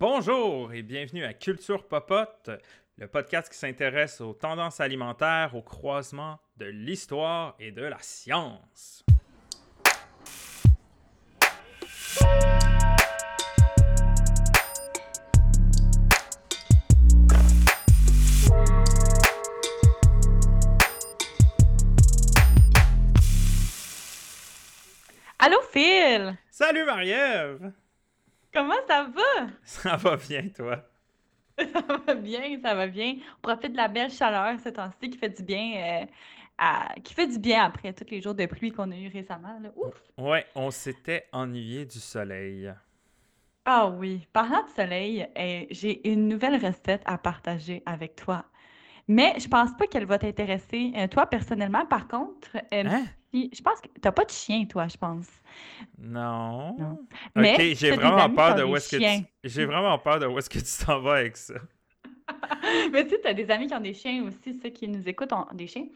Bonjour et bienvenue à Culture Popote, le podcast qui s'intéresse aux tendances alimentaires au croisement de l'histoire et de la science. Allô Phil! Salut Marie-Ève! Comment ça va? Ça va bien, toi? Ça va bien, ça va bien. On profite de la belle chaleur ce temps-ci qui fait du bien, euh, à- qui fait du bien après tous les jours de pluie qu'on a eu récemment. là. Ouf! Ouais, on s'était ennuyé du soleil. Ah oui, parlant de soleil, euh, j'ai une nouvelle recette à partager avec toi. Mais je pense pas qu'elle va t'intéresser, euh, toi personnellement. Par contre, euh, Hein? si- je pense que t'as pas de chien, toi, je pense. Non. Non. Ok, Mais j'ai t'as vraiment peur de où est-ce que tu... J'ai vraiment peur de où est-ce que tu t'en vas avec ça. Mais tu sais, tu as des amis qui ont des chiens aussi, ceux qui nous écoutent ont des chiens.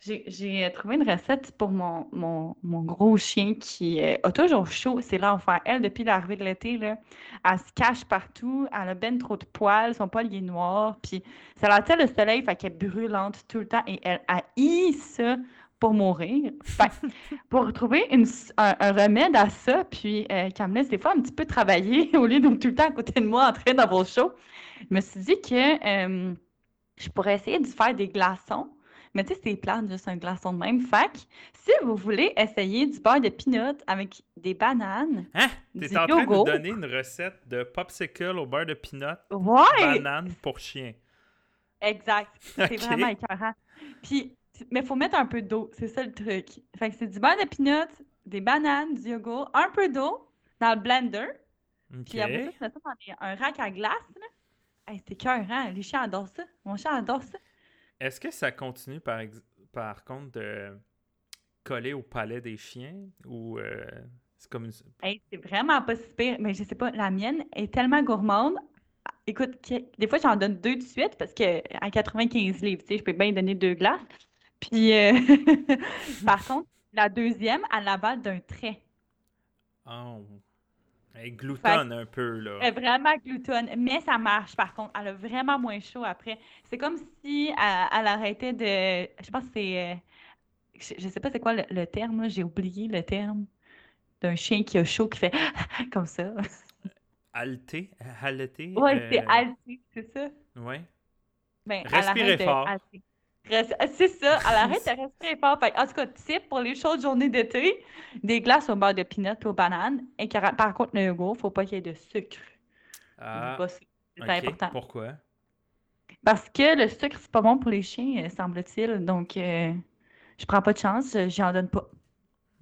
J'ai euh, trouvé une recette pour mon, mon, mon gros chien qui euh, a toujours chaud. C'est l'enfer. Elle, depuis l'arrivée de l'été, elle se cache partout. Elle a ben trop de poils. Son poil il est noir. Puis ça la tient le soleil, fait qu'elle est brûlante tout le temps. Et elle haït ça pour mourir. Fait pour trouver une s- un, un remède à ça, puis euh, qu'elle me laisse des fois un petit peu travailler au lieu de tout le temps à côté de moi en train d'avoir chaud, je me suis dit que euh, je pourrais essayer de faire des glaçons. Mais tu sais, c'est plate, juste un glaçon de même. Fait que si vous voulez essayer du beurre de peanut avec des bananes, Hein? T'es en train de nous donner une recette de popsicle au beurre de peanut, Ouais! banane pour chien. Exact. C'est vraiment écœurant. Puis, mais il faut mettre un peu d'eau. C'est ça le truc. Fait que c'est du beurre de peanut, des bananes, du yogourt, un peu d'eau dans le blender. Puis après ça, tu mets ça dans un rack à glace. Là. Hey, c'est écœurant. Les chiens adorent ça. Mon chien adore ça. Est-ce que ça continue par, par contre de coller au palais des chiens ou euh, c'est comme une... Hey, c'est vraiment pas si pire. Mais je sais pas, la mienne est tellement gourmande. Écoute, que- des fois, j'en donne deux de suite parce que à 95 livres, tu sais, je peux bien donner deux glaces. Puis, euh, par contre, la deuxième, elle l'avale d'un trait. Oh. Elle gloutonne un peu, là. Elle est vraiment gloutonne, mais ça marche par contre. Elle a vraiment moins chaud après. C'est comme si elle, elle arrêtait de. Je pense que c'est. euh, Je, je sais pas c'est quoi le, le terme, j'ai oublié le terme. D'un chien qui a chaud qui fait comme ça. Halter? Halter? Ouais, c'est euh, halté, c'est ça. Ouais. Ben, Respirez fort. halter. Res- C'est ça, elle arrête de respirer fort. Fait en tout cas, type pour les chaudes journées d'été, des glaces au beurre de peanut aux bananes. Et par contre, le yogourt, faut pas qu'il y ait de sucre. Ah. C'est important. Pourquoi? Parce que le sucre, c'est pas bon pour les chiens, euh, semble-t-il. Donc, euh, je prends pas de chance, euh, j'en donne pas.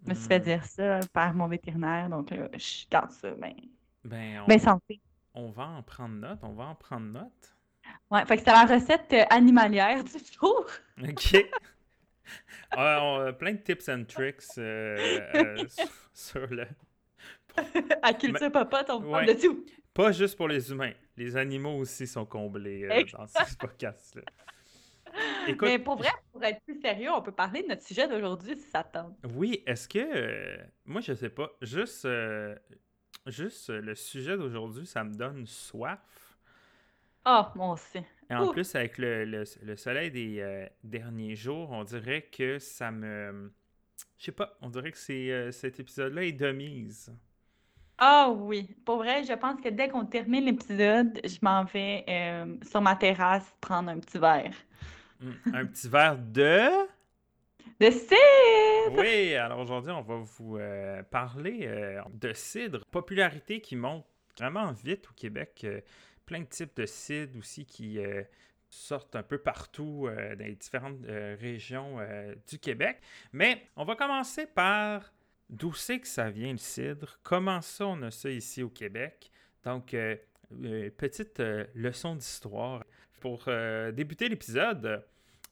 Je me suis fait Hmm. dire ça par mon vétérinaire, donc euh, je garde ça. Ben, Ben, on, ben santé. on va en prendre note, on va en prendre note. Ouais, fait que c'est la recette euh, animalière du jour. OK. Ah, on a plein de tips and tricks euh, euh, sur- sur le... à culture popote, on parle Ouais. de tout. Pas juste pour les humains. Les animaux aussi sont comblés euh, dans ce podcast-là. Écoute, Mais pour vrai, pour être plus sérieux, on peut parler de notre sujet d'aujourd'hui si ça te tente. oui, est-ce que... euh, moi, je sais pas. Juste, euh, juste euh, le sujet d'aujourd'hui, ça me donne soif? Oh, moi aussi. Et en Ouh. plus, avec le, le- le soleil des euh, derniers jours, on dirait que ça me... Je sais pas, on dirait que c'est, euh, cet épisode-là est de mise. Ah oui, pour vrai, je pense que dès qu'on termine l'épisode, je m'en vais euh, sur ma terrasse prendre un petit verre. Mm, Un petit verre de... De cidre! Oui, alors aujourd'hui, on va vous euh, parler de cidre. Popularité qui monte vraiment vite au Québec. Plein de types de cidre aussi qui euh, sortent un peu partout euh, dans les différentes euh, régions du Québec. Mais on va commencer par d'où c'est que ça vient le cidre, comment ça on a ça ici au Québec? Donc, petite leçon d'histoire. Pour débuter l'épisode,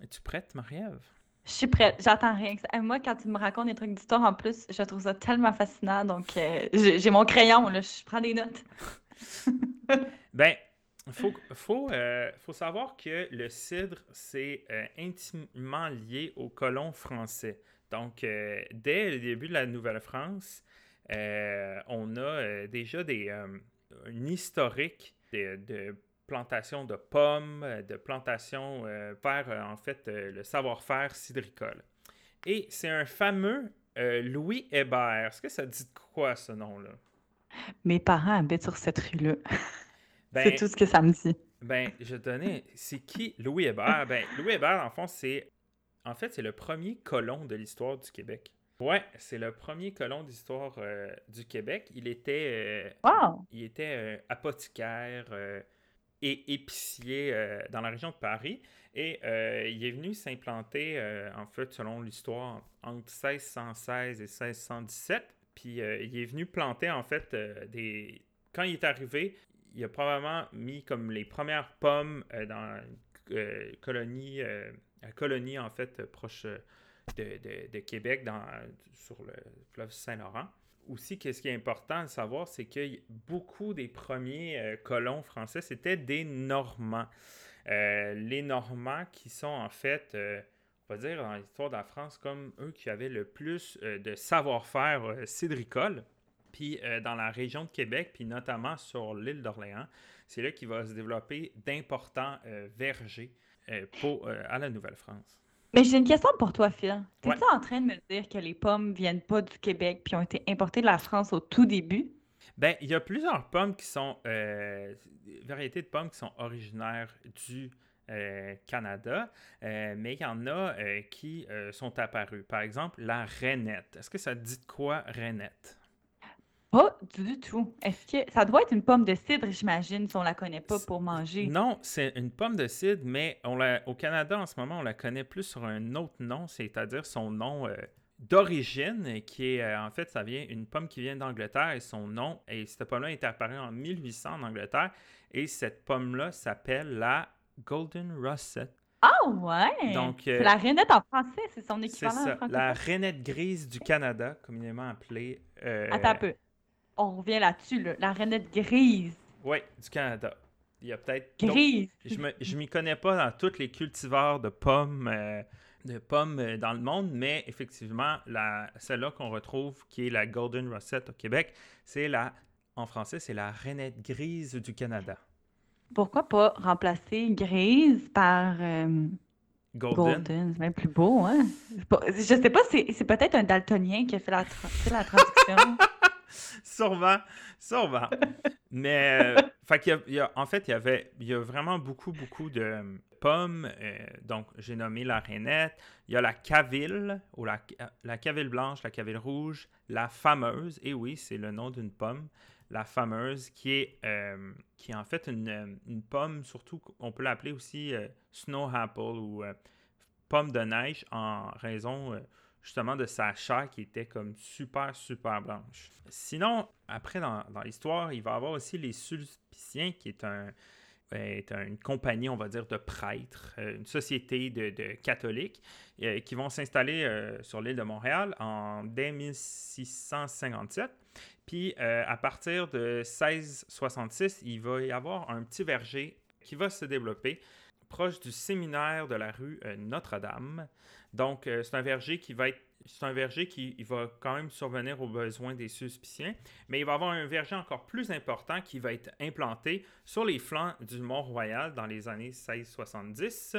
es-tu prête, Marie-Ève? Je suis prête, j'attends rien que ça. Moi, quand tu me racontes des trucs d'histoire en plus, je trouve ça tellement fascinant. Donc, euh, j'ai j'ai mon crayon, là, je prends des notes. Ben, faut, faut, euh, faut savoir que le cidre, c'est euh, intimement lié aux colons français. Donc, euh, dès le début de la Nouvelle-France, on a déjà des, un historique de, plantations de pommes, de plantations vers en fait le savoir-faire cidricole. Et c'est un fameux Louis Hébert. Est-ce que ça dit quoi ce nom-là? Mes parents habitent sur cette rue-là. Ben, c'est tout ce que ça me dit. Ben, je donnais. C'est qui Louis Hébert? Ben, Louis Hébert, en fond, c'est. En fait, c'est le premier colon de l'histoire du Québec. Ouais, c'est le premier colon d'histoire euh, du Québec. Il était. Euh, wow. Il était euh, apothicaire et épicier dans la région de Paris. Et il est venu s'implanter, en fait, selon l'histoire, entre 1616 et 1617. Puis il est venu planter, en fait, des. Quand il est arrivé, il a probablement mis comme les premières pommes euh, dans euh, colonie, euh, colonie en fait proche de, Québec dans, sur le fleuve Saint-Laurent. Aussi, qu'est-ce qui est important de savoir, c'est que beaucoup des premiers colons français, c'était des Normands. les Normands qui sont en fait, on va dire dans l'histoire de la France, comme eux qui avaient le plus de savoir-faire cidricole. Puis euh, dans la région de Québec, puis notamment sur l'île d'Orléans, c'est là qu'il va se développer d'importants euh, vergers euh, pour, à la Nouvelle-France. Mais j'ai une question pour toi, Phil. Tu es en train de me dire que les pommes viennent pas du Québec puis ont été importées de la France au tout début? Ben, il y a plusieurs pommes qui sont variétés de pommes qui sont originaires du Canada, mais il y en a qui sont apparues. Par exemple, la rainette. Est-ce que ça dit de quoi rainette? Pas du tout. Est-ce que ça doit être une pomme de cidre, j'imagine, si on la connaît pas pour manger? Non, c'est une pomme de cidre, mais on au Canada en ce moment, on la connaît plus sur un autre nom, c'est-à-dire son nom euh, d'origine, qui est euh, en fait, ça vient une pomme qui vient d'Angleterre et son nom, et cette pomme-là est apparue en 1800 en Angleterre, et cette pomme-là s'appelle la Golden Russet. Ah ouais! Donc, c'est la rainette en français, c'est son équivalent en français. La rainette grise du Canada, communément appelée. Euh, Attends un peu on revient là-dessus, la rainette grise. Oui, du Canada. Il y a peut-être. Grise. je ne m'y connais pas dans tous les cultivars de pommes, euh, de pommes euh, dans le monde, mais effectivement, celle-là qu'on retrouve, qui est la Golden Rosette au Québec, c'est la, en français, c'est la rainette grise du Canada. Pourquoi pas remplacer grise par. Euh, Golden. c'est même plus beau, hein? Je sais pas, c'est peut-être un daltonien qui a fait la, la traduction. sûrement, sûrement. Mais, euh, en fait, il y avait, il y a vraiment beaucoup, beaucoup de pommes. Euh, donc, j'ai nommé la rainette. Il y a la caville, ou la, caville blanche, la caville rouge, la fameuse. Et oui, c'est le nom d'une pomme. La fameuse, qui est, euh, qui est en fait une, une pomme, surtout, on peut l'appeler aussi snow apple ou pomme de neige en raison justement de sa chair qui était comme super, super blanche. Sinon, après, dans, l'histoire, il va y avoir aussi les Sulpiciens, qui est un, est une compagnie, on va dire, de prêtres, euh, une société de, catholiques euh, qui vont s'installer euh, sur l'île de Montréal en dès 1657. Puis à partir de 1666, il va y avoir un petit verger qui va se développer proche du séminaire de la rue Notre-Dame. Donc, euh, c'est un verger qui va être c'est un verger qui va quand même survenir aux besoins des suspiciens, mais il va avoir un verger encore plus important qui va être implanté sur les flancs du Mont-Royal dans les années 1670.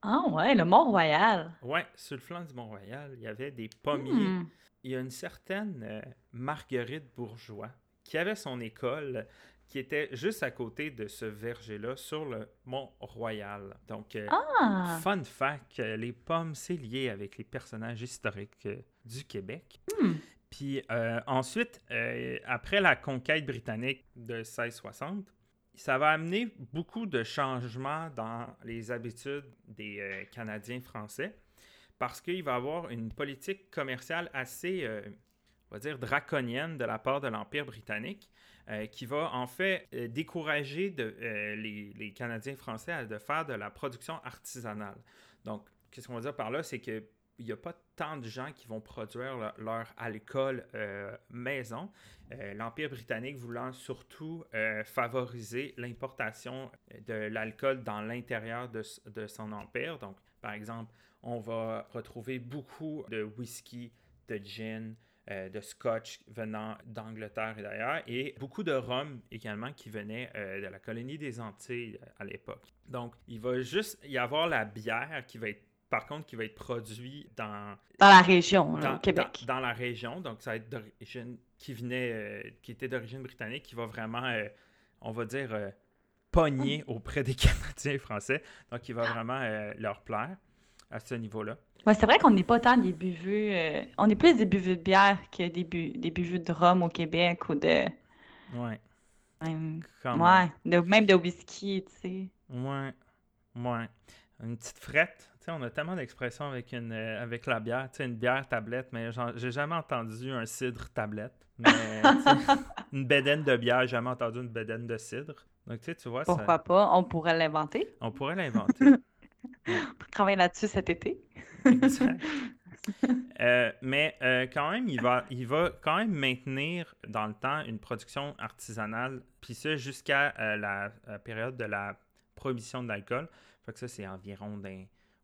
Ah ouais, le Mont-Royal. Ouais, sur le flanc du Mont-Royal, il y avait des pommiers. Hmm. Il y a une certaine euh, Marguerite Bourgeois qui avait son école qui était juste à côté de ce verger-là sur le Mont Royal. Donc, euh, ah! fun fact, euh, les pommes, c'est lié avec les personnages historiques euh, du Québec. Hmm. Puis ensuite, après la conquête britannique de 1660, ça va amener beaucoup de changements dans les habitudes des Canadiens français parce qu'il va y avoir une politique commerciale assez, on va dire, draconienne de la part de l'Empire britannique euh, qui va en fait euh, décourager euh, les, Canadiens français de faire de la production artisanale. Donc, qu'est-ce qu'on va dire par là? C'est qu'il n'y a pas tant de gens qui vont produire leur, alcool maison. L'Empire britannique voulant surtout favoriser l'importation de l'alcool dans l'intérieur de, son empire. Donc, par exemple, on va retrouver beaucoup de whisky, de gin, euh, de scotch venant d'Angleterre et d'ailleurs, et beaucoup de rhum également qui venait euh, de la colonie des Antilles à l'époque. Donc, il va juste y avoir la bière qui va être par contre, qui va être produit dans... Dans la région, au Québec. Dans, la région, donc ça va être d'origine... qui venait... qui était d'origine britannique, qui va vraiment, on va dire, pogner auprès des Canadiens et Français. Donc, il va vraiment leur plaire à ce niveau-là. Ouais, c'est vrai qu'on n'est pas tant des buveux. Euh, on est plus des buveux de bière que des, bu des buveux de rhum au Québec ou de. Ouais. Même, ouais, de, même de whisky, tu sais. Ouais. Ouais. Une petite frette. Tu sais, on a tellement d'expressions avec, une, euh, avec la bière. Tu sais, une bière tablette, mais j'ai jamais entendu un cidre tablette. Mais, une bédaine de bière, j'ai jamais entendu une bédaine de cidre. Donc, tu sais, tu vois. Pourquoi pas? On pourrait l'inventer. On pourrait l'inventer. travailler là-dessus cet été. Euh, mais euh, quand même, il va, il va quand même maintenir dans le temps une production artisanale, puis ça jusqu'à euh, la, période de la prohibition de l'alcool. Fait que ça, c'est environ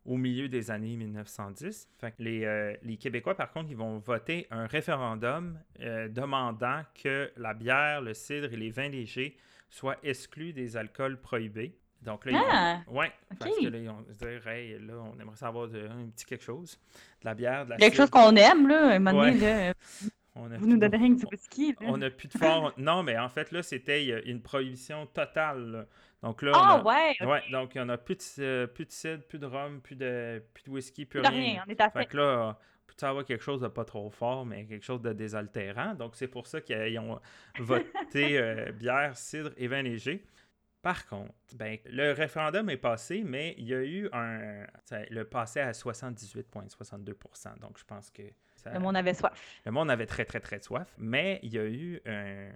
au milieu des années 1910. Fait que les, les, Québécois, par contre, ils vont voter un référendum demandant que la bière, le cidre et les vins légers soient exclus des alcools prohibés. Donc là, ah, ouais, parce que là, ils vont se dire, hey, là, on aimerait savoir de, un petit quelque chose, de la bière, de la Quelque chose qu'on aime, là, un moment donné, là. Vous nous donnez rien que du whisky. Là. On n'a plus de fort. non, mais en fait, là, c'était une prohibition totale. Donc là, ah, ouais, ouais. donc il n'y en a plus de, euh, plus de cidre, plus de rhum, plus de, plus de whisky, plus, plus rien. rien. On est à fait. que là, peut avoir quelque chose de pas trop fort, mais quelque chose de désaltérant. Donc c'est pour ça qu'ils ont voté euh, bière, cidre et vin léger. Par contre, ben, le référendum est passé, mais il y a eu un. Le passé à 78,62% Donc, je pense que. le monde avait soif. Le monde avait très, très, très soif. Mais il y a eu un,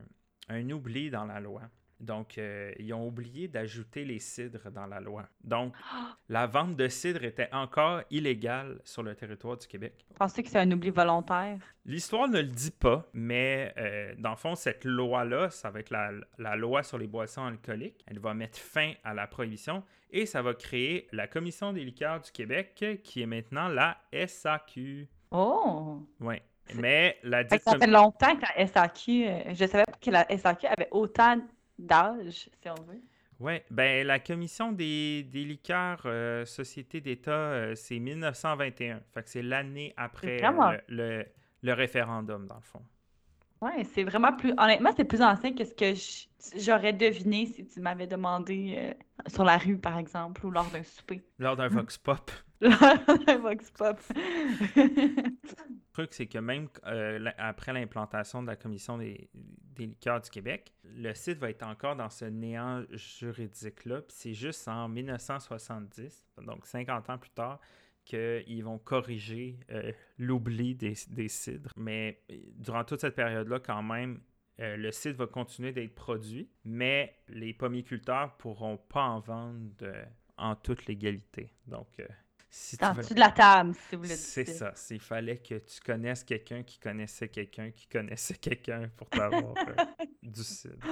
un oubli dans la loi. Donc, euh, ils ont oublié d'ajouter les cidres dans la loi. Donc, la vente de cidre était encore illégale sur le territoire du Québec. Pensez que c'est un oubli volontaire? L'histoire ne le dit pas, mais euh, dans le fond, cette loi-là, ça va être la, la, loi sur les boissons alcooliques. Elle va mettre fin à la prohibition et ça va créer la Commission des liqueurs du Québec, qui est maintenant la SAQ. Oh! Oui. Mais la Ça fait longtemps que la SAQ, euh, je savais pas que la SAQ avait autant d'âge, si on veut. Oui, ben la commission des, des liqueurs euh, Société d'État, euh, c'est 1921. Fait que c'est l'année après le, le, référendum, dans le fond. Oui, c'est vraiment plus. Honnêtement, c'est plus ancien que ce que j'aurais deviné si tu m'avais demandé euh, sur la rue, par exemple, ou lors d'un souper. Lors d'un Vox Pop. lors d'un Vox Pop. le truc, c'est que même euh, après l'implantation de la Commission des, des, liqueurs du Québec, le site va être encore dans ce néant juridique-là. Puis c'est juste en 1970, donc 50 ans plus tard, qu'ils vont corriger euh, l'oubli des, des, cidres. Mais euh, durant toute cette période-là, quand même, euh, le cidre va continuer d'être produit, mais les pommiculteurs ne pourront pas en vendre en toute légalité. Donc, si en dessous de la table, si vous voulez C'est ça. Il fallait que tu connaisses quelqu'un qui connaissait quelqu'un qui connaissait quelqu'un pour t'avoir du cidre.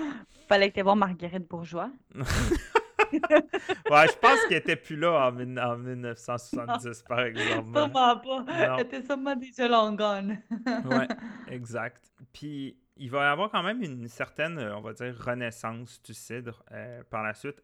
Fallait que tu voir Marguerite Bourgeois. ouais, je pense qu'elle était plus là en, 1970, par exemple. Sûrement pas. Elle était sûrement déjà long gone. ouais, exact. Puis, il va y avoir quand même une certaine, on va dire, renaissance du cidre euh, par la suite,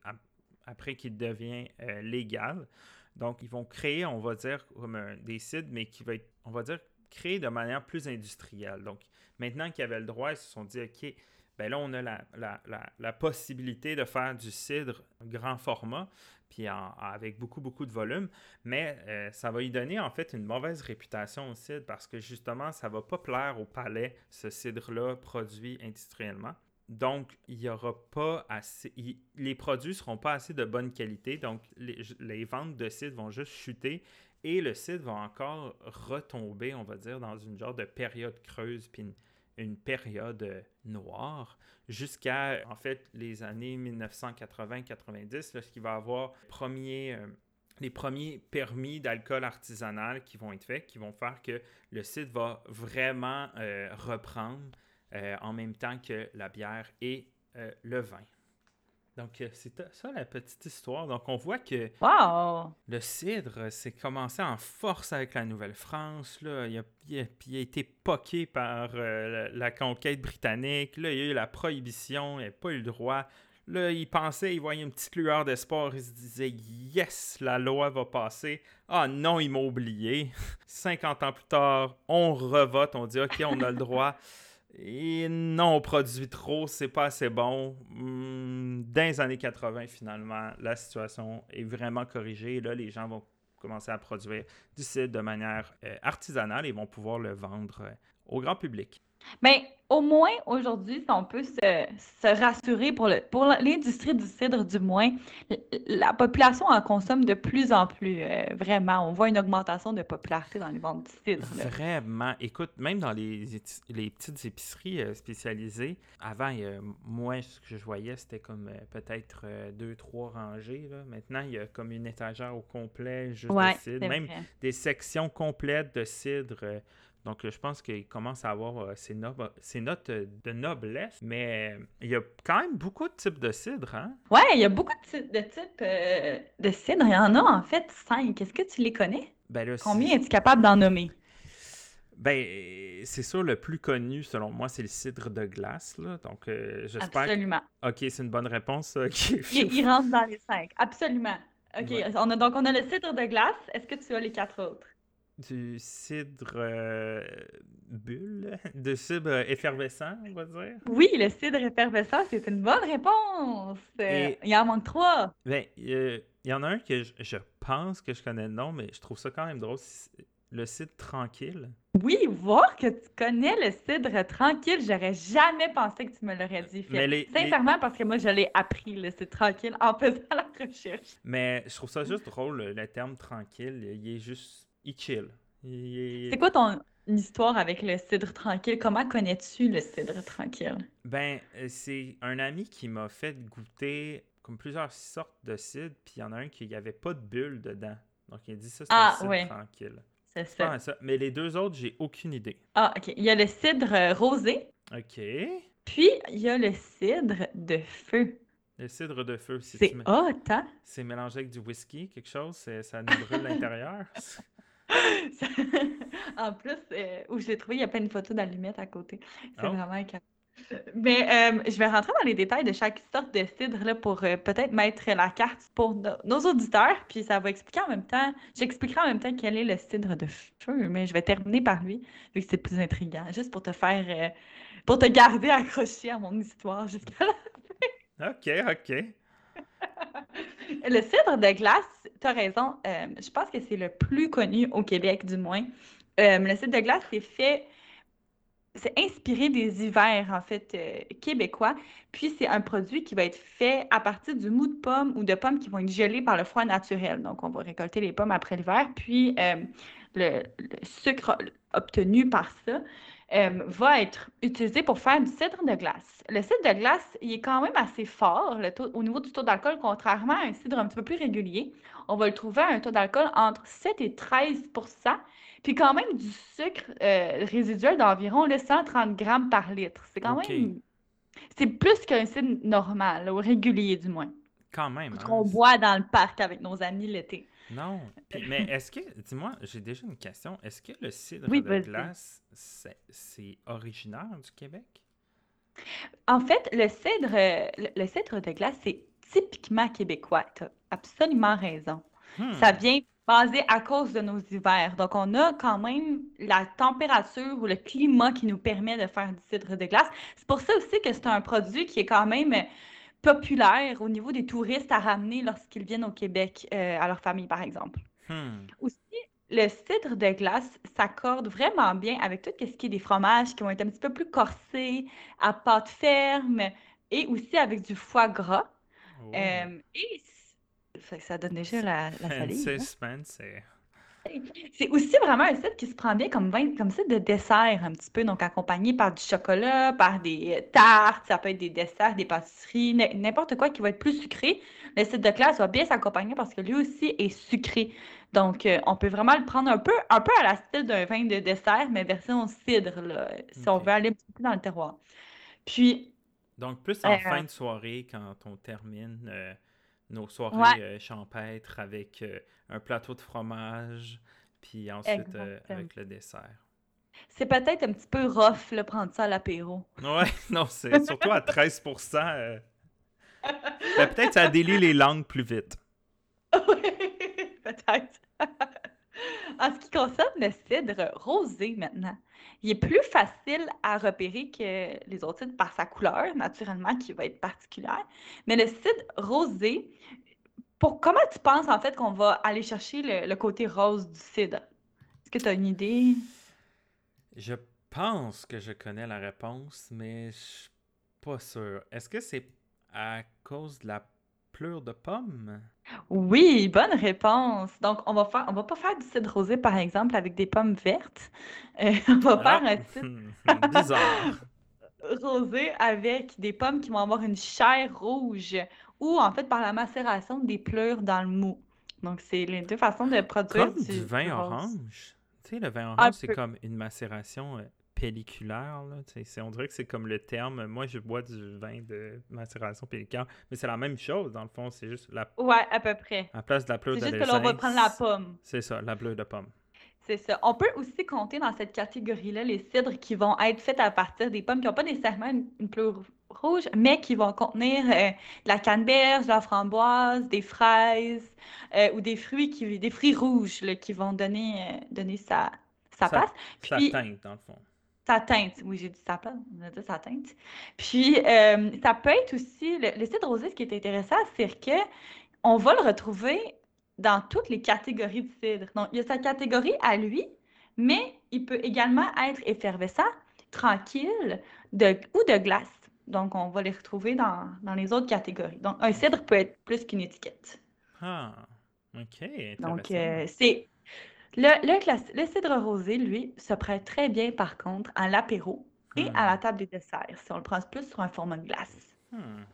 après qu'il devient euh, légal. Donc, ils vont créer, on va dire, comme des cidres, mais qui va être, on va dire, créé de manière plus industrielle. Donc, maintenant qu'ils avaient le droit, ils se sont dit, OK, ben là, on a la, possibilité de faire du cidre grand format, puis avec beaucoup, beaucoup de volume, mais euh, ça va y donner en fait une mauvaise réputation au cidre parce que justement, ça va pas plaire au palais, ce cidre-là produit industriellement. Donc, il y aura pas assez. les produits seront pas assez de bonne qualité. Donc, les, ventes de cidre vont juste chuter et le cidre va encore retomber, on va dire, dans une genre de période creuse. Puis une période euh, noire jusqu'à, en fait, les années 1980-90, lorsqu'il va avoir euh, les premiers permis d'alcool artisanal qui vont être faits, qui vont faire que le site va vraiment euh, reprendre en même temps que la bière et le vin. Donc, euh, c'est ça la petite histoire. Donc, on voit que Wow! le cidre, c'est commencé en force avec la Nouvelle-France. Là. Il, a, il a- puis il a été poqué par euh, la, la conquête britannique. Là, il y a eu la prohibition. Il n'a pas eu le droit. Là, il pensait, il voyait une petite lueur d'espoir. Il se disait Yes, la loi va passer. Ah non, il m'a oublié. 50 ans plus tard, on revote. On dit Ok, on a le droit. Et non, on produit trop, c'est pas assez bon. Hmm, dans les années 80, finalement, la situation est vraiment corrigée. Là, les gens vont commencer à produire du cidre de manière euh, artisanale et vont pouvoir le vendre euh, au grand public. Mais au moins, aujourd'hui, si on peut se, se rassurer pour le, pour l'industrie du cidre, du moins, la population en consomme de plus en plus. euh, vraiment, on voit une augmentation de popularité dans les ventes du cidre. là. Vraiment. Écoute, même dans les, les petites épiceries euh, spécialisées, avant, moi, ce que je voyais, c'était comme euh, peut-être deux, trois rangées. là. Maintenant, il y a comme une étagère au complet juste Ouais, de cidre. Même vrai. des sections complètes de cidre. Donc, euh, je pense qu'il commence à avoir euh, ses, notes euh, de noblesse, mais il y a quand même beaucoup de types de cidre, hein? Ouais, il y a beaucoup de, ty- de types euh, de cidre. Il y en a en fait cinq. Est-ce que tu les connais? Ben là, Combien es-tu capable d'en nommer? Ben, c'est sûr, le plus connu, selon moi, c'est le cidre de glace, là. Donc, euh, j'espère que... Absolument. Ok, c'est une bonne réponse. Il, il rentre dans les cinq. Absolument. OK. Ouais. On a, donc, on a le cidre de glace. Est-ce que tu as les quatre autres? Du cidre euh, bulle, de cidre effervescent, on va dire. Oui, le cidre effervescent, c'est une bonne réponse. Et- Il en manque trois. Ben, euh, il y en a un que je, je pense que je connais le nom, mais je trouve ça quand même drôle. Le cidre tranquille. Oui, voir que tu connais le cidre tranquille, j'aurais jamais pensé que tu me l'aurais dit. Mais les- les- Sincèrement, parce que moi, je l'ai appris, le cidre tranquille, en faisant la recherche. Mais je trouve ça juste drôle, le, le terme tranquille. Il est juste. Il chill. Il est- C'est quoi ton histoire avec le cidre tranquille? Comment connais-tu le cidre tranquille? Ben, euh, c'est un ami qui m'a fait goûter comme plusieurs sortes de cidre, puis il y en a un qui n'y avait pas de bulle dedans. Donc il a dit ça, c'est Ah, un cidre ouais. tranquille. C'est C'est ça. ça. Mais les deux autres, j'ai aucune idée. Ah, OK. Il y a le cidre euh, rosé, Ok. puis il y a le cidre de feu. Le cidre de feu, si C'est mets- hot, hein? c'est mélangé avec du whisky, quelque chose, c'est- ça nous brûle l'intérieur. Ça- En plus, euh, où je l'ai trouvé, il y a plein de photos d'allumettes à côté. C'est Oh. vraiment écœurant. Mais euh, je vais rentrer dans les détails de chaque sorte de cidre là, pour euh, peut-être mettre la carte pour no- nos auditeurs, puis ça va expliquer en même temps, j'expliquerai en même temps quel est le cidre de feu, mais je vais terminer par lui, vu que c'est plus intriguant, juste pour te faire, euh, pour te garder accroché à mon histoire jusqu'à là. ok, ok. Le cidre de glace, tu as raison, euh, je pense que c'est le plus connu au Québec, du moins. Euh, le cidre de glace, c'est fait, c'est inspiré des hivers, en fait, euh, québécois. Puis, c'est un produit qui va être fait à partir du mou de pomme ou de pommes qui vont être gelées par le froid naturel. Donc, on va récolter les pommes après l'hiver. Puis, le sucre obtenu par ça euh, va être utilisé pour faire du cidre de glace. Le cidre de glace, il est quand même assez fort le taux- au niveau du taux d'alcool, contrairement à un cidre un petit peu plus régulier. On va le trouver à un taux d'alcool entre 7 et 13% puis quand même du sucre euh, résiduel d'environ là, 130 grammes par litre. C'est quand même... C'est plus qu'un cidre normal, ou régulier du moins. Quand même. Hein, qu'on boit dans le parc avec nos amis l'été. Non. Puis- mais est-ce que, dis-moi, j'ai déjà une question. Est-ce que le cidre Oui, de vas-y. glace, c'est, c'est originaire du Québec? En fait, le cidre, euh, le, de glace, c'est typiquement québécois. Tu as absolument raison. Hmm. Ça vient basé à cause de nos hivers. Donc, on a quand même la température ou le climat qui nous permet de faire du cidre de glace. C'est pour ça aussi que c'est un produit qui est quand même populaire au niveau des touristes à ramener lorsqu'ils viennent au Québec euh, à leur famille, par exemple. Hmm. Aussi, le cidre de glace s'accorde vraiment bien avec tout ce qui est des fromages qui vont être un petit peu plus corsés, à pâte ferme et aussi avec du foie gras. Oh. Euh, et que ça donne déjà la, la salive. hein. c'est... Aussi vraiment un site qui se prend bien comme, vin- comme site de dessert un petit peu, donc accompagné par du chocolat, par des euh, tartes, ça peut être des desserts, des pâtisseries, n'importe quoi qui va être plus sucré. Le site de classe va bien s'accompagner parce que lui aussi est sucré. Donc, euh, on peut vraiment le prendre un peu, un peu à la style d'un vin de dessert, mais version cidre, là, si on veut aller un petit peu dans le terroir. Puis, Donc, plus en Euh, fin de soirée, quand on termine euh, nos soirées Ouais. euh, champêtres avec euh, un plateau de fromage, puis ensuite euh, avec le dessert. C'est peut-être un petit peu rough, là, prendre ça à l'apéro. Ouais, non, c'est surtout à 13%. euh, ben, peut-être ça délie les langues plus vite. Oui, peut-être. En ce qui concerne le cidre rosé maintenant, il est plus facile à repérer que les autres cidres par sa couleur, naturellement, qui va être particulière. Mais le cidre rosé, pour comment tu penses en fait qu'on va aller chercher le, côté rose du cidre? Est-ce que tu as une idée? Je pense que je connais la réponse, mais je suis pas sûr. Est-ce que c'est à cause de la pleure de pomme? Oui, bonne réponse. Donc, on va faire, on va pas faire du cidre rosé, par exemple, avec des pommes vertes. Euh, on va Ah, faire un cidre Bizarre. rosé avec des pommes qui vont avoir une chair rouge ou en fait par la macération des pleurs dans le mou. Donc, c'est les deux façons de produire Comme du vin rose. orange. Tu sais, le vin orange, c'est peu. comme une macération euh, pelliculaire. Là. C'est- on dirait que c'est comme le terme. Moi, je bois du vin de macération pelliculaire, mais c'est la même chose, dans le fond. C'est juste la, Ouais, à peu près. à la place de la pleure C'est de juste que là, on va prendre la pomme. C'est ça, la bleue de pomme. C'est ça. On peut aussi compter dans cette catégorie-là les cidres qui vont être faits à partir des pommes qui n'ont pas nécessairement une, une pleure rouge, mais qui vont contenir euh, de la canneberge, de la framboise, des fraises euh, ou des fruits qui, des fruits rouges là, qui vont donner, euh, donner sa, sa Ça- passe. Ça Puis- teinte, dans le fond. Sa teinte, oui, j'ai dit sa place, on a dit sa teinte. Puis, euh, ça peut être aussi, le, le cidre rosé, ce qui est intéressant, c'est que on va le retrouver dans toutes les catégories de cidre. Donc, il y a sa catégorie à lui, mais il peut également être effervescent, tranquille de, ou de glace. Donc, on va les retrouver dans, dans les autres catégories. Donc, un cidre peut être plus qu'une étiquette. Ah, ok. Donc, euh, c'est. Le, le, classi- le cidre rosé, lui, se prête très bien, par contre, à l'apéro et à la Hmm. table des desserts, si on le prend plus sur un format de glace. Hmm.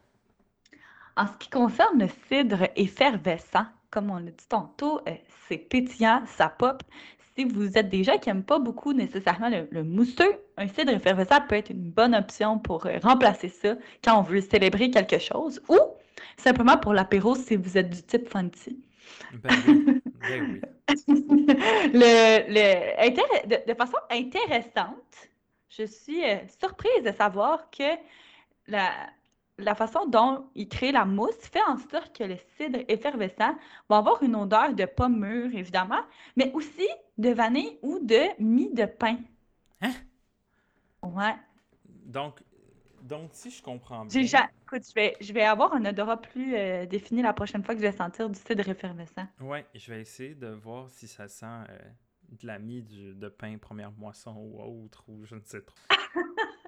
En ce qui concerne le cidre effervescent, comme on l'a dit tantôt, euh, c'est pétillant, ça pop. Si vous êtes des gens qui n'aiment pas beaucoup nécessairement le, le mousseux, un cidre effervescent peut être une bonne option pour euh, remplacer ça quand on veut célébrer quelque chose ou simplement pour l'apéro si vous êtes du type fancy. Ben oui. Ben oui. Le, de, de façon intéressante, je suis euh, surprise de savoir que la, la façon dont il crée la mousse fait en sorte que le cidre effervescent va avoir une odeur de pomme mûre, évidemment, mais aussi de vanille ou de mie de pain. Hein? Ouais. Donc, donc, si je comprends bien. Ja- Écoute, je vais, je vais avoir un odorat plus euh, défini la prochaine fois que je vais sentir du cidre effervescent. Ouais, je vais essayer de voir si ça sent euh, de la mie de pain première moisson ou autre, ou je ne sais trop.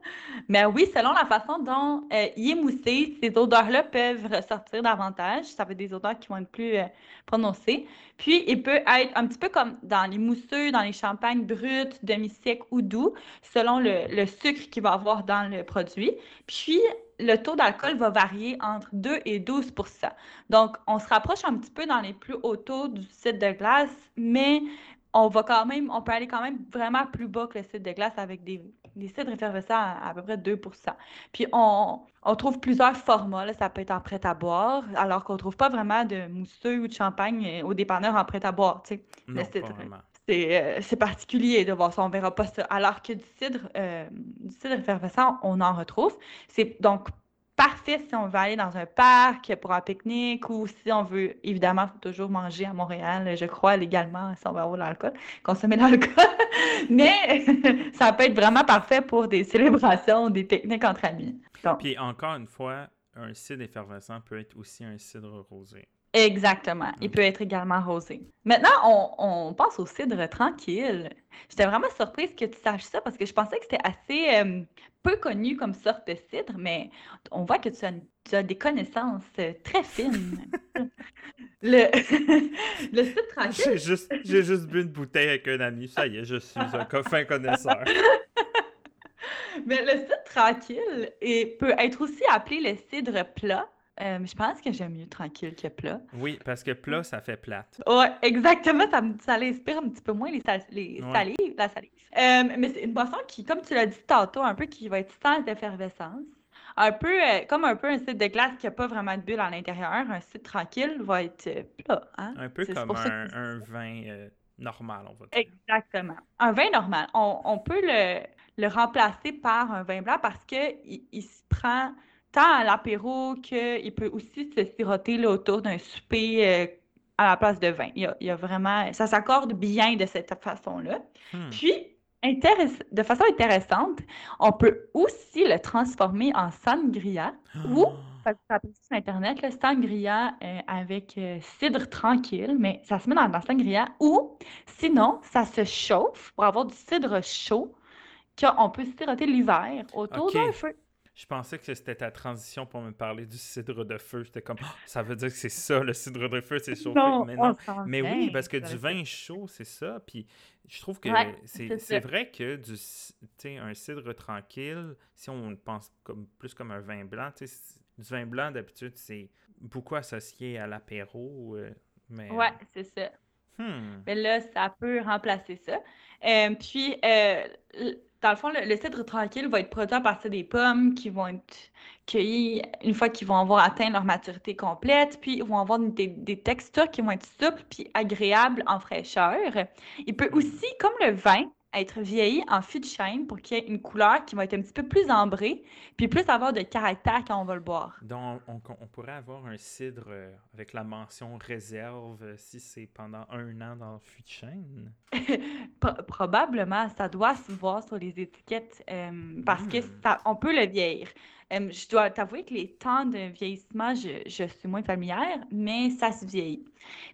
Mais oui, selon la façon dont il est moussé, ces odeurs-là peuvent ressortir davantage. Ça être des odeurs qui vont être plus euh, prononcées. Puis, il peut être un petit peu comme dans les mousseux, dans les champagnes bruts, demi-secs ou doux, selon le, sucre qu'il va avoir dans le produit. Puis, le taux d'alcool va varier entre 2 et 12% Donc, on se rapproche un petit peu dans les plus hauts taux du cidre de glace, mais on va quand même, on peut aller quand même vraiment plus bas que le cidre de glace avec des, des cidres effervescents à, à peu près 2% Puis on, on trouve plusieurs formats, là. Ça peut être en prêt à boire, alors qu'on trouve pas vraiment de mousseux ou de champagne euh, au dépanneur en prêt à boire, tu sais. Non, cidre. pas vraiment. C'est euh, c'est particulier de voir ça, on verra pas ça. Alors que du cidre, euh, du cidre effervescent, on en retrouve. C'est donc parfait si on veut aller dans un parc pour un pique-nique ou si on veut, évidemment, toujours manger à Montréal, je crois, légalement, si on veut avoir l'alcool, consommer l'alcool. Mais ça peut être vraiment parfait pour des célébrations, des pique-niques entre amis. Puis encore une fois, un cidre effervescent peut être aussi un cidre rosé. Exactement. Il peut être également rosé. Maintenant, on, on passe au cidre tranquille. J'étais vraiment surprise que tu saches ça parce que je pensais que c'était assez euh, peu connu comme sorte de cidre, mais on voit que tu as, tu as des connaissances euh, très fines. Le, le cidre tranquille, J'ai juste, j'ai juste bu une bouteille avec un ami. Ça y est, je suis un fin connaisseur. mais le cidre tranquille et peut être aussi appelé le cidre plat. Euh, je pense que j'aime mieux tranquille que plat. Oui, parce que plat, ça fait plate. Ouais, exactement. Ça, ça l'inspire un petit peu moins les, sal- les Ouais. salives, la salive. Euh, mais c'est une boisson qui, comme tu l'as dit tantôt, un peu qui va être sans effervescence. Un peu euh, comme un peu un cidre de glace qui n'a pas vraiment de bulle à l'intérieur. Un cidre tranquille va être plat. Hein? Un peu comme que- un, vin normal, on va dire. Exactement. Un vin normal. On, on peut le, le remplacer par un vin blanc parce qu'il il se prend tant à l'apéro qu'il peut aussi se siroter là, autour d'un souper euh, à la place de vin. Il y a, il y a vraiment, ça s'accorde bien de cette façon-là. Hmm. Puis, de façon intéressante, on peut aussi le transformer en sangria ou ça s'appelle sur Internet, le sangria euh, avec euh, cidre tranquille, mais ça se met dans, dans sangria. Ou sinon, ça se chauffe pour avoir du cidre chaud qu'on peut siroter l'hiver autour d'un feu. Je pensais que c'était ta transition pour me parler du cidre de feu. J'étais comme, Ah, ça veut dire que c'est ça, le cidre de feu, c'est chauffé. mais non. Mais oui, parce que du vin chaud, c'est ça. Puis je trouve que Ouais, c'est vrai que du, un cidre tranquille, si on pense comme plus comme un vin blanc, tu sais, c- du vin blanc d'habitude, c'est beaucoup associé à l'apéro. euh, mais Ouais, c'est ça. hmm, Mais là, ça peut remplacer ça. Euh, puis, euh, dans le fond, le, le cidre tranquille va être produit à partir des pommes qui vont être cueillies une fois qu'ils vont avoir atteint leur maturité complète, puis ils vont avoir des, des textures qui vont être souples puis agréables en fraîcheur. Il peut aussi, comme le vin, être vieilli en fût de chêne pour qu'il y ait une couleur qui va être un petit peu plus ambrée, puis plus avoir de caractère quand on va le boire. Donc, on, on pourrait avoir un cidre euh, avec la mention réserve euh, si c'est pendant un an dans le fût de chêne? Pro- probablement, ça doit se voir sur les étiquettes euh, parce que Mm. ça, on peut le vieillir. Euh, je dois t'avouer que les temps de vieillissement, je, je suis moins familière, mais ça se vieillit.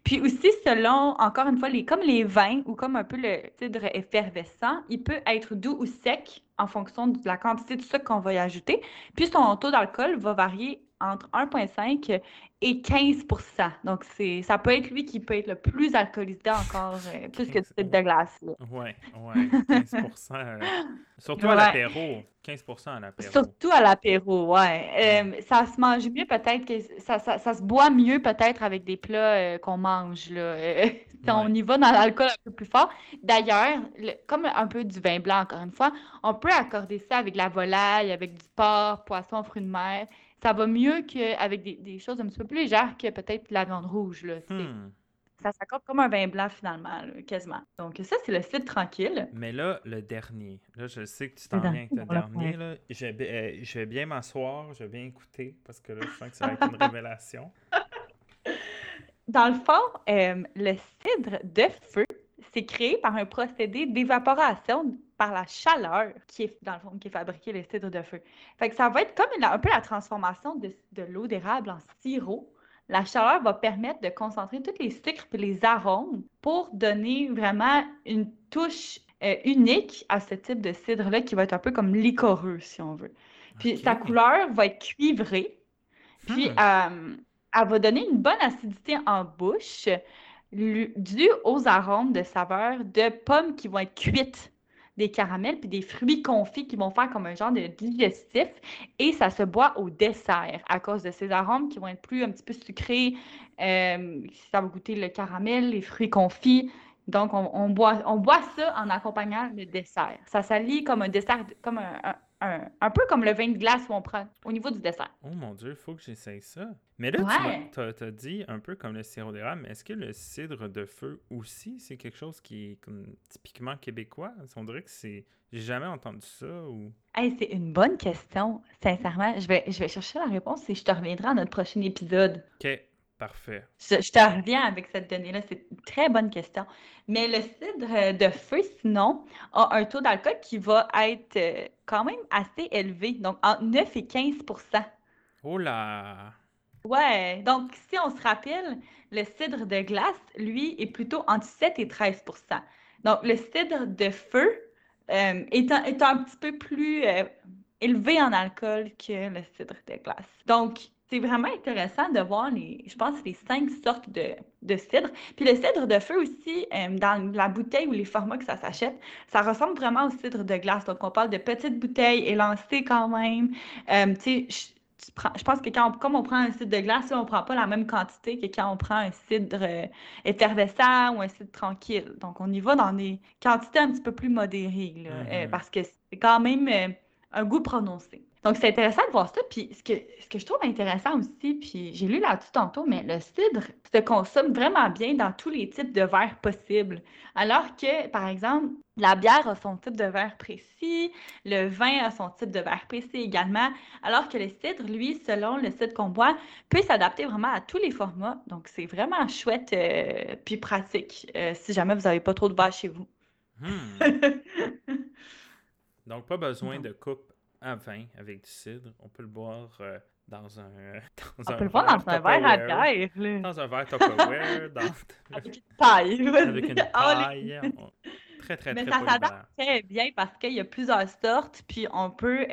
Puis aussi, selon, encore une fois, les, comme les vins ou comme un peu le cidre effervescent, il peut être doux ou sec en fonction de la quantité de sucre qu'on va y ajouter. Puis son taux d'alcool va varier entre 1,5 et 15% Donc, c'est, ça peut être lui qui peut être le plus alcoolisé encore, euh, plus que du 15, cidre de glace. là. Ouais, ouais, 15%. euh, surtout à l'apéro. 15% à l'apéro. Surtout à l'apéro, ouais. Euh, ça se mange mieux peut-être que ça, ça, ça se boit mieux peut-être avec des plats euh, qu'on mange là. On y va dans l'alcool un peu plus fort. D'ailleurs, le- comme un peu du vin blanc encore une fois, on peut accorder ça avec la volaille, avec du porc, poisson, fruits de mer. Ça va mieux qu'avec des, des choses un petit peu plus légères que peut-être la viande rouge là. Hmm. Ça s'accorde comme un vin blanc finalement, là, quasiment. Donc ça c'est le cidre tranquille. Mais là, le dernier. Là, je sais que tu t'en viens avec le dernier. Là. Je, vais, bi- euh, je vais bien m'asseoir, je vais bien écouter parce que là, je sens que ça va être une révélation. Dans le fond, euh, le cidre de feu, c'est créé par un procédé d'évaporation par la chaleur qui est, dans le fond, qui est fabriqué le cidre de feu. Fait que ça va être comme une- un peu la transformation de, de l'eau d'érable en sirop. La chaleur va permettre de concentrer tous les sucres et les arômes pour donner vraiment une touche euh, unique à ce type de cidre-là qui va être un peu comme liquoreux, si on veut. Puis sa couleur va être cuivrée. Puis, Hmm. euh, elle va donner une bonne acidité en bouche, due aux arômes de saveur de pommes qui vont être cuites, des caramels, puis des fruits confits qui vont faire comme un genre de digestif. Et ça se boit au dessert à cause de ces arômes qui vont être plus un petit peu sucrés. euh, ça va goûter le caramel, les fruits confits. Donc, on, boit, on boit ça en accompagnant le dessert. Ça s'allie comme un dessert, comme un- un- un peu comme le vin de glace où on prend au niveau du dessert. Oh mon dieu, il faut que j'essaye ça. Mais là, Ouais. tu t'as dit un peu comme le sirop d'érable, mais est-ce que le cidre de feu aussi, c'est quelque chose qui est comme typiquement québécois? On dirait que c'est. J'ai jamais entendu ça ou? Hey, c'est une bonne question, sincèrement. Je vais, je vais chercher la réponse et je te reviendrai à notre prochain épisode. Ok, parfait. Je, je te reviens avec cette donnée-là. C'est une très bonne question. Mais le cidre euh, de feu, sinon, a un taux d'alcool qui va être euh, quand même assez élevé, donc entre 9 et 15% Oh là! Ouais, donc si on se rappelle, le cidre de glace, lui, est plutôt entre 7 et 13% Donc le cidre de feu euh, est, un, est un petit peu plus euh, élevé en alcool que le cidre de glace. Donc, c'est vraiment intéressant de voir les, je pense, les cinq sortes de, de cidre. Puis le cidre de feu aussi, euh, dans la bouteille ou les formats que ça s'achète, ça ressemble vraiment au cidre de glace. Donc, on parle de petites bouteilles élancées quand même. Euh, tu sais, je- tu prends- je pense que quand on- comme on prend un cidre de glace, on prend pas la même quantité que quand on prend un cidre euh, effervescent ou un cidre tranquille. Donc, on y va dans des quantités un petit peu plus modérées, là, euh, Mhm. parce que c'est quand même euh, un goût prononcé. Donc, c'est intéressant de voir ça. Puis, ce que, ce que je trouve intéressant aussi, puis j'ai lu là-dessus tantôt, mais le cidre se consomme vraiment bien dans tous les types de verres possibles. Alors que, par exemple, la bière a son type de verre précis, le vin a son type de verre précis également, alors que le cidre, lui, selon le cidre qu'on boit, peut s'adapter vraiment à tous les formats. Donc, c'est vraiment chouette euh, puis pratique euh, si jamais vous n'avez pas trop de verre chez vous. Hmm. Donc, pas besoin de coupe à vin avec du cidre. On peut le boire euh, dans un. Dans On un peut le boire dans un verre à bière. Dans un verre Tupperware. dans... Avec une paille. Avec une paille. Très, très, Mais très ça s'adapte très bien parce qu'il y a plusieurs sortes. Puis on peut.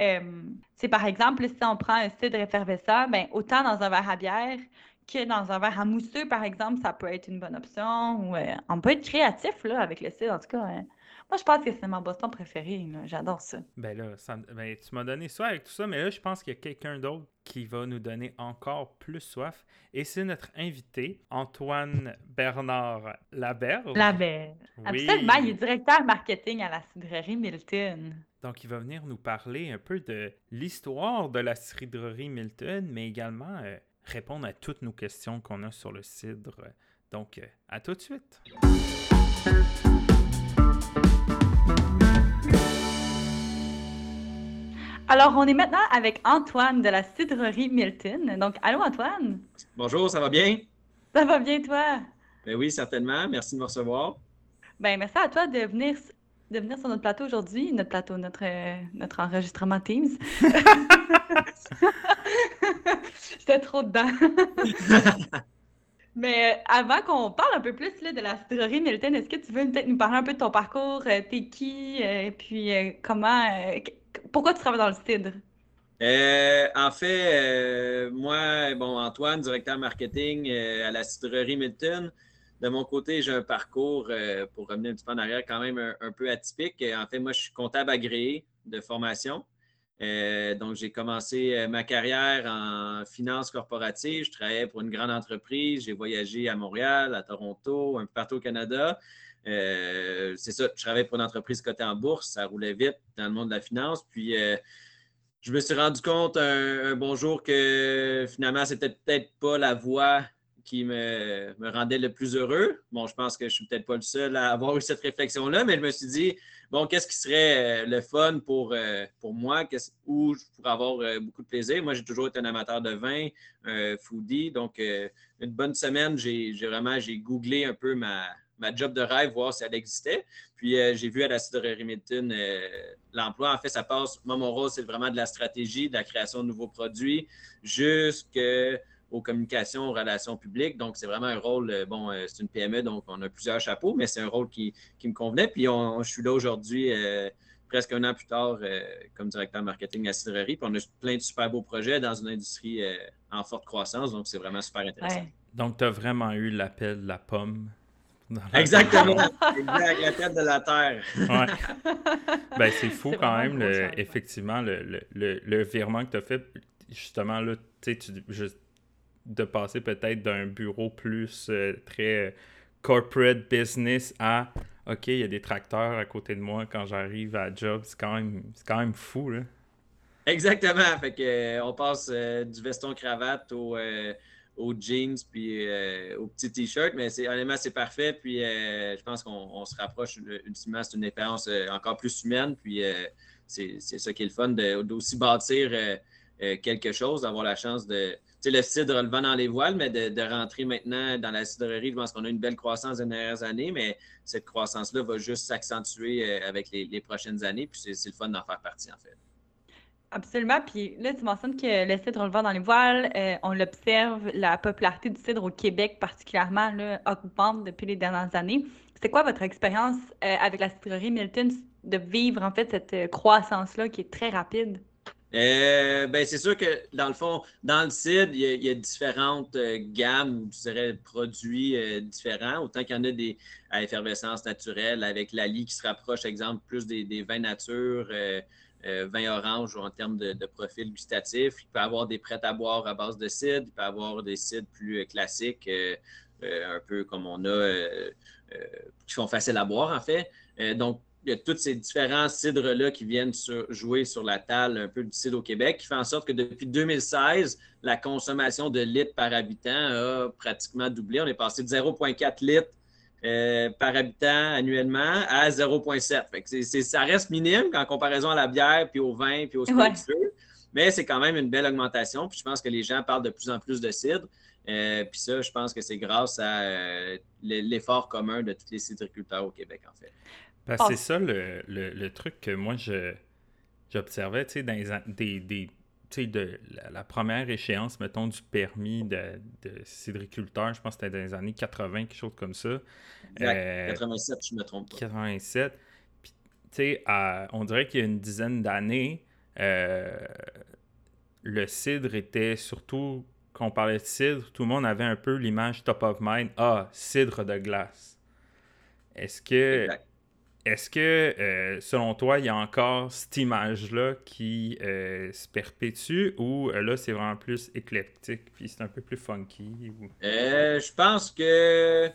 c'est par exemple, si on prend un cidre effervescent, ben, autant dans un verre à bière que dans un verre à mousseux, par exemple, ça peut être une bonne option. Ou, euh, on peut être créatif là, avec le cidre. En tout cas, hein. Moi, je pense que c'est ma boisson préférée. J'adore ça. Ben là, ben, tu m'as donné ça avec tout ça, mais là, je pense qu'il y a quelqu'un d'autre qui va nous donner encore plus soif. Et c'est notre invité, Antoine Bernard Laberge. Laberge. Oui. Absolument, il est directeur marketing à la cidrerie Milton. Donc, il va venir nous parler un peu de l'histoire de la cidrerie Milton, mais également euh, répondre à toutes nos questions qu'on a sur le cidre. Donc, euh, à tout de suite. Alors, on est maintenant avec Antoine de la cidrerie Milton. Donc, allô Antoine? Bonjour, ça va bien? Ça va bien, toi? Ben oui, certainement. Merci de me recevoir. Ben, merci à toi de venir, de venir sur notre plateau aujourd'hui, notre plateau, notre, notre enregistrement Teams. J'étais trop dedans. Mais euh, avant qu'on parle un peu plus là, de la cidrerie Milton, est-ce que tu veux peut-être nous parler un peu de ton parcours? Euh, t'es qui? et euh, puis comment pourquoi tu travailles dans le cidre? Euh, en fait, euh, moi, bon, Antoine, directeur marketing euh, à la cidrerie Milton. De mon côté, j'ai un parcours, pour revenir un petit peu en arrière, quand même un, peu atypique. En fait, moi, je suis comptable agréé de formation. donc, j'ai commencé ma carrière en finance corporative. Je travaillais pour une grande entreprise. J'ai voyagé à Montréal, à Toronto, un peu partout au Canada. Euh, c'est ça, je travaillais pour une entreprise cotée en bourse, ça roulait vite dans le monde de la finance. Puis euh, je me suis rendu compte un, bon jour que finalement, c'était peut-être pas la voie qui me, rendait le plus heureux. Bon, je pense que je suis peut-être pas le seul à avoir eu cette réflexion-là, mais je me suis dit, bon, qu'est-ce qui serait euh, le fun pour, pour moi, où je pourrais avoir beaucoup de plaisir? Moi, j'ai toujours été un amateur de vin, un foodie. Donc, une bonne semaine, j'ai vraiment j'ai googlé un peu ma, ma job de rêve, voir si elle existait. Puis euh, j'ai vu à la cidrerie Milton euh, l'emploi. En fait, ça passe. Moi, mon rôle, c'est vraiment de la stratégie, de la création de nouveaux produits, jusqu'aux communications, aux relations publiques. Donc, c'est vraiment un rôle. Euh, bon, c'est une PME, donc on a plusieurs chapeaux, mais c'est un rôle qui, me convenait. Puis je suis là aujourd'hui. presque un an plus tard, comme directeur marketing à la cidrerie. Puis on a plein de super beaux projets dans une industrie en forte croissance. Donc, c'est vraiment super intéressant. Donc, tu as vraiment eu l'appel de la pomme Exactement. exact, la tête de la Terre. Ben, c'est fou quand même, effectivement, le, le, virement que tu as fait, justement, là, tu sais, de passer peut-être d'un bureau plus euh, très corporate business à OK, il y a des tracteurs à côté de moi quand j'arrive à job. C'est quand même, quand même fou, là. Exactement. Fait que, euh, on passe euh, du veston cravate au aux jeans puis euh, aux petits t-shirts, mais c'est, honnêtement, c'est parfait. Puis euh, je pense qu'on se rapproche ultimement, c'est une expérience euh, encore plus humaine. Puis c'est, ça qui est le fun d'aussi bâtir quelque chose, d'avoir la chance de. Le cidre le vent dans les voiles, mais de, rentrer maintenant dans la cidrerie, je pense qu'on a une belle croissance les dernières années, mais cette croissance-là va juste s'accentuer avec les prochaines années. Puis c'est, le fun d'en faire partie, en fait. Absolument. Puis là, tu mentionnes que le cidre, on le voit dans les voiles. Euh, on l'observe, la popularité du cidre au Québec particulièrement là, augmente depuis les dernières années. C'est quoi votre expérience euh, avec la cidrerie Milton de vivre en fait cette euh, croissance-là qui est très rapide? ben, c'est sûr que dans le fond, dans le cidre, il y a, différentes gammes je dirais produits différents. Autant qu'il y en a des à effervescence naturelle avec la lie qui se rapproche, exemple, plus des, des vins nature. Euh, vin orange en termes de, profil gustatif. Il peut avoir des prêts à boire à base de cidre. Il peut avoir des cidres plus euh, classiques, euh, un peu comme on a, qui sont faciles à boire en fait. donc, il y a tous ces différents cidres-là qui viennent jouer sur la table un peu du cidre au Québec, qui fait en sorte que depuis 2016, la consommation de litres par habitant a pratiquement doublé. On est passé de 0,4 litres euh, par habitant annuellement à 0,7. Ça reste minime en comparaison à la bière, puis au vin, puis au spiritueux, mais c'est quand même une belle augmentation. Puis je pense que les gens parlent de plus en plus de cidre. Euh, puis ça, je pense que c'est grâce à euh, l'effort commun de tous les cidriculteurs au Québec, en fait. Ben, c'est ça le, truc que moi j'observais, tu sais, dans des, des de la, première échéance, mettons, du permis de, de cidriculteur, je pense que c'était dans les années 80, quelque chose comme ça. Exact. 87, euh, je me trompe pas. 87. Puis, tu sais, on dirait qu'il y a une dizaine d'années, euh, le cidre était surtout, quand on parlait de cidre, tout le monde avait un peu l'image top of mind. Ah, cidre de glace. Est-ce que. Est-ce que, euh, selon toi, il y a encore cette image-là qui euh, se perpétue ou euh, là, c'est vraiment plus éclectique puis c'est un peu plus funky? je pense que,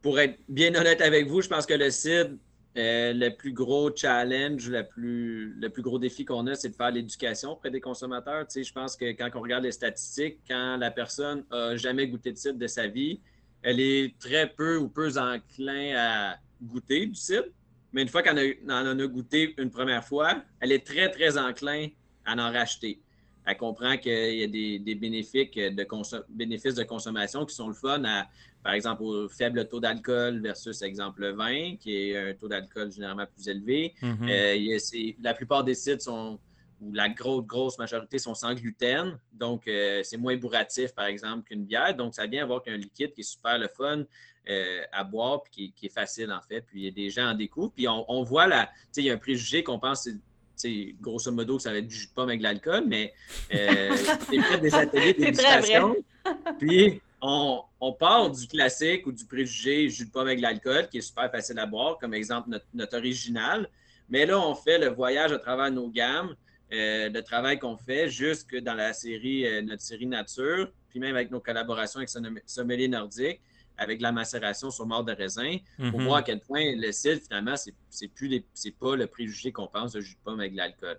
pour être bien honnête avec vous, je pense que le CID, le plus gros challenge, le plus, gros défi qu'on a, c'est de faire l'éducation auprès des consommateurs. Tu je pense que quand on regarde les statistiques, quand la personne n'a jamais goûté de cidre de sa vie, elle est très peu ou peu enclin à goûter du cidre. Mais une fois qu'elle en, a goûté une première fois, elle est très, très enclin à en racheter. Elle comprend qu'il y a des, bénéfices, de bénéfices de consommation qui sont le fun à, par exemple, au faible taux d'alcool versus, exemple, le vin, qui est un taux d'alcool généralement plus élevé. Mm-hmm. Euh, la plupart des sites sont, ou la grosse, grosse majorité sont sans gluten. Donc, euh, c'est moins bourratif, par exemple, qu'une bière. Donc, ça vient avoir qu'un liquide qui est super le fun euh, à boire, puis qui, est facile, en fait. Puis, il y a des gens en découvrent. Puis, on, voit là, tu sais, il y a un préjugé qu'on pense, c'est grosso modo, que ça va être du jus de pomme avec de l'alcool, mais euh, c'est des ateliers d'éducation. puis, on, part du classique ou du préjugé jus de pomme avec de l'alcool, qui est super facile à boire, comme exemple notre, notre original. Mais là, on fait le voyage à travers nos gammes euh, le travail qu'on fait jusque dans la série, euh, notre série nature, puis même avec nos collaborations avec Sommelier Nordique, avec la macération sur mort de raisin, pour mhm. voir à quel point le cidre, finalement, c'est plus c'est pas le préjugé qu'on pense de jus de pomme avec de l'alcool.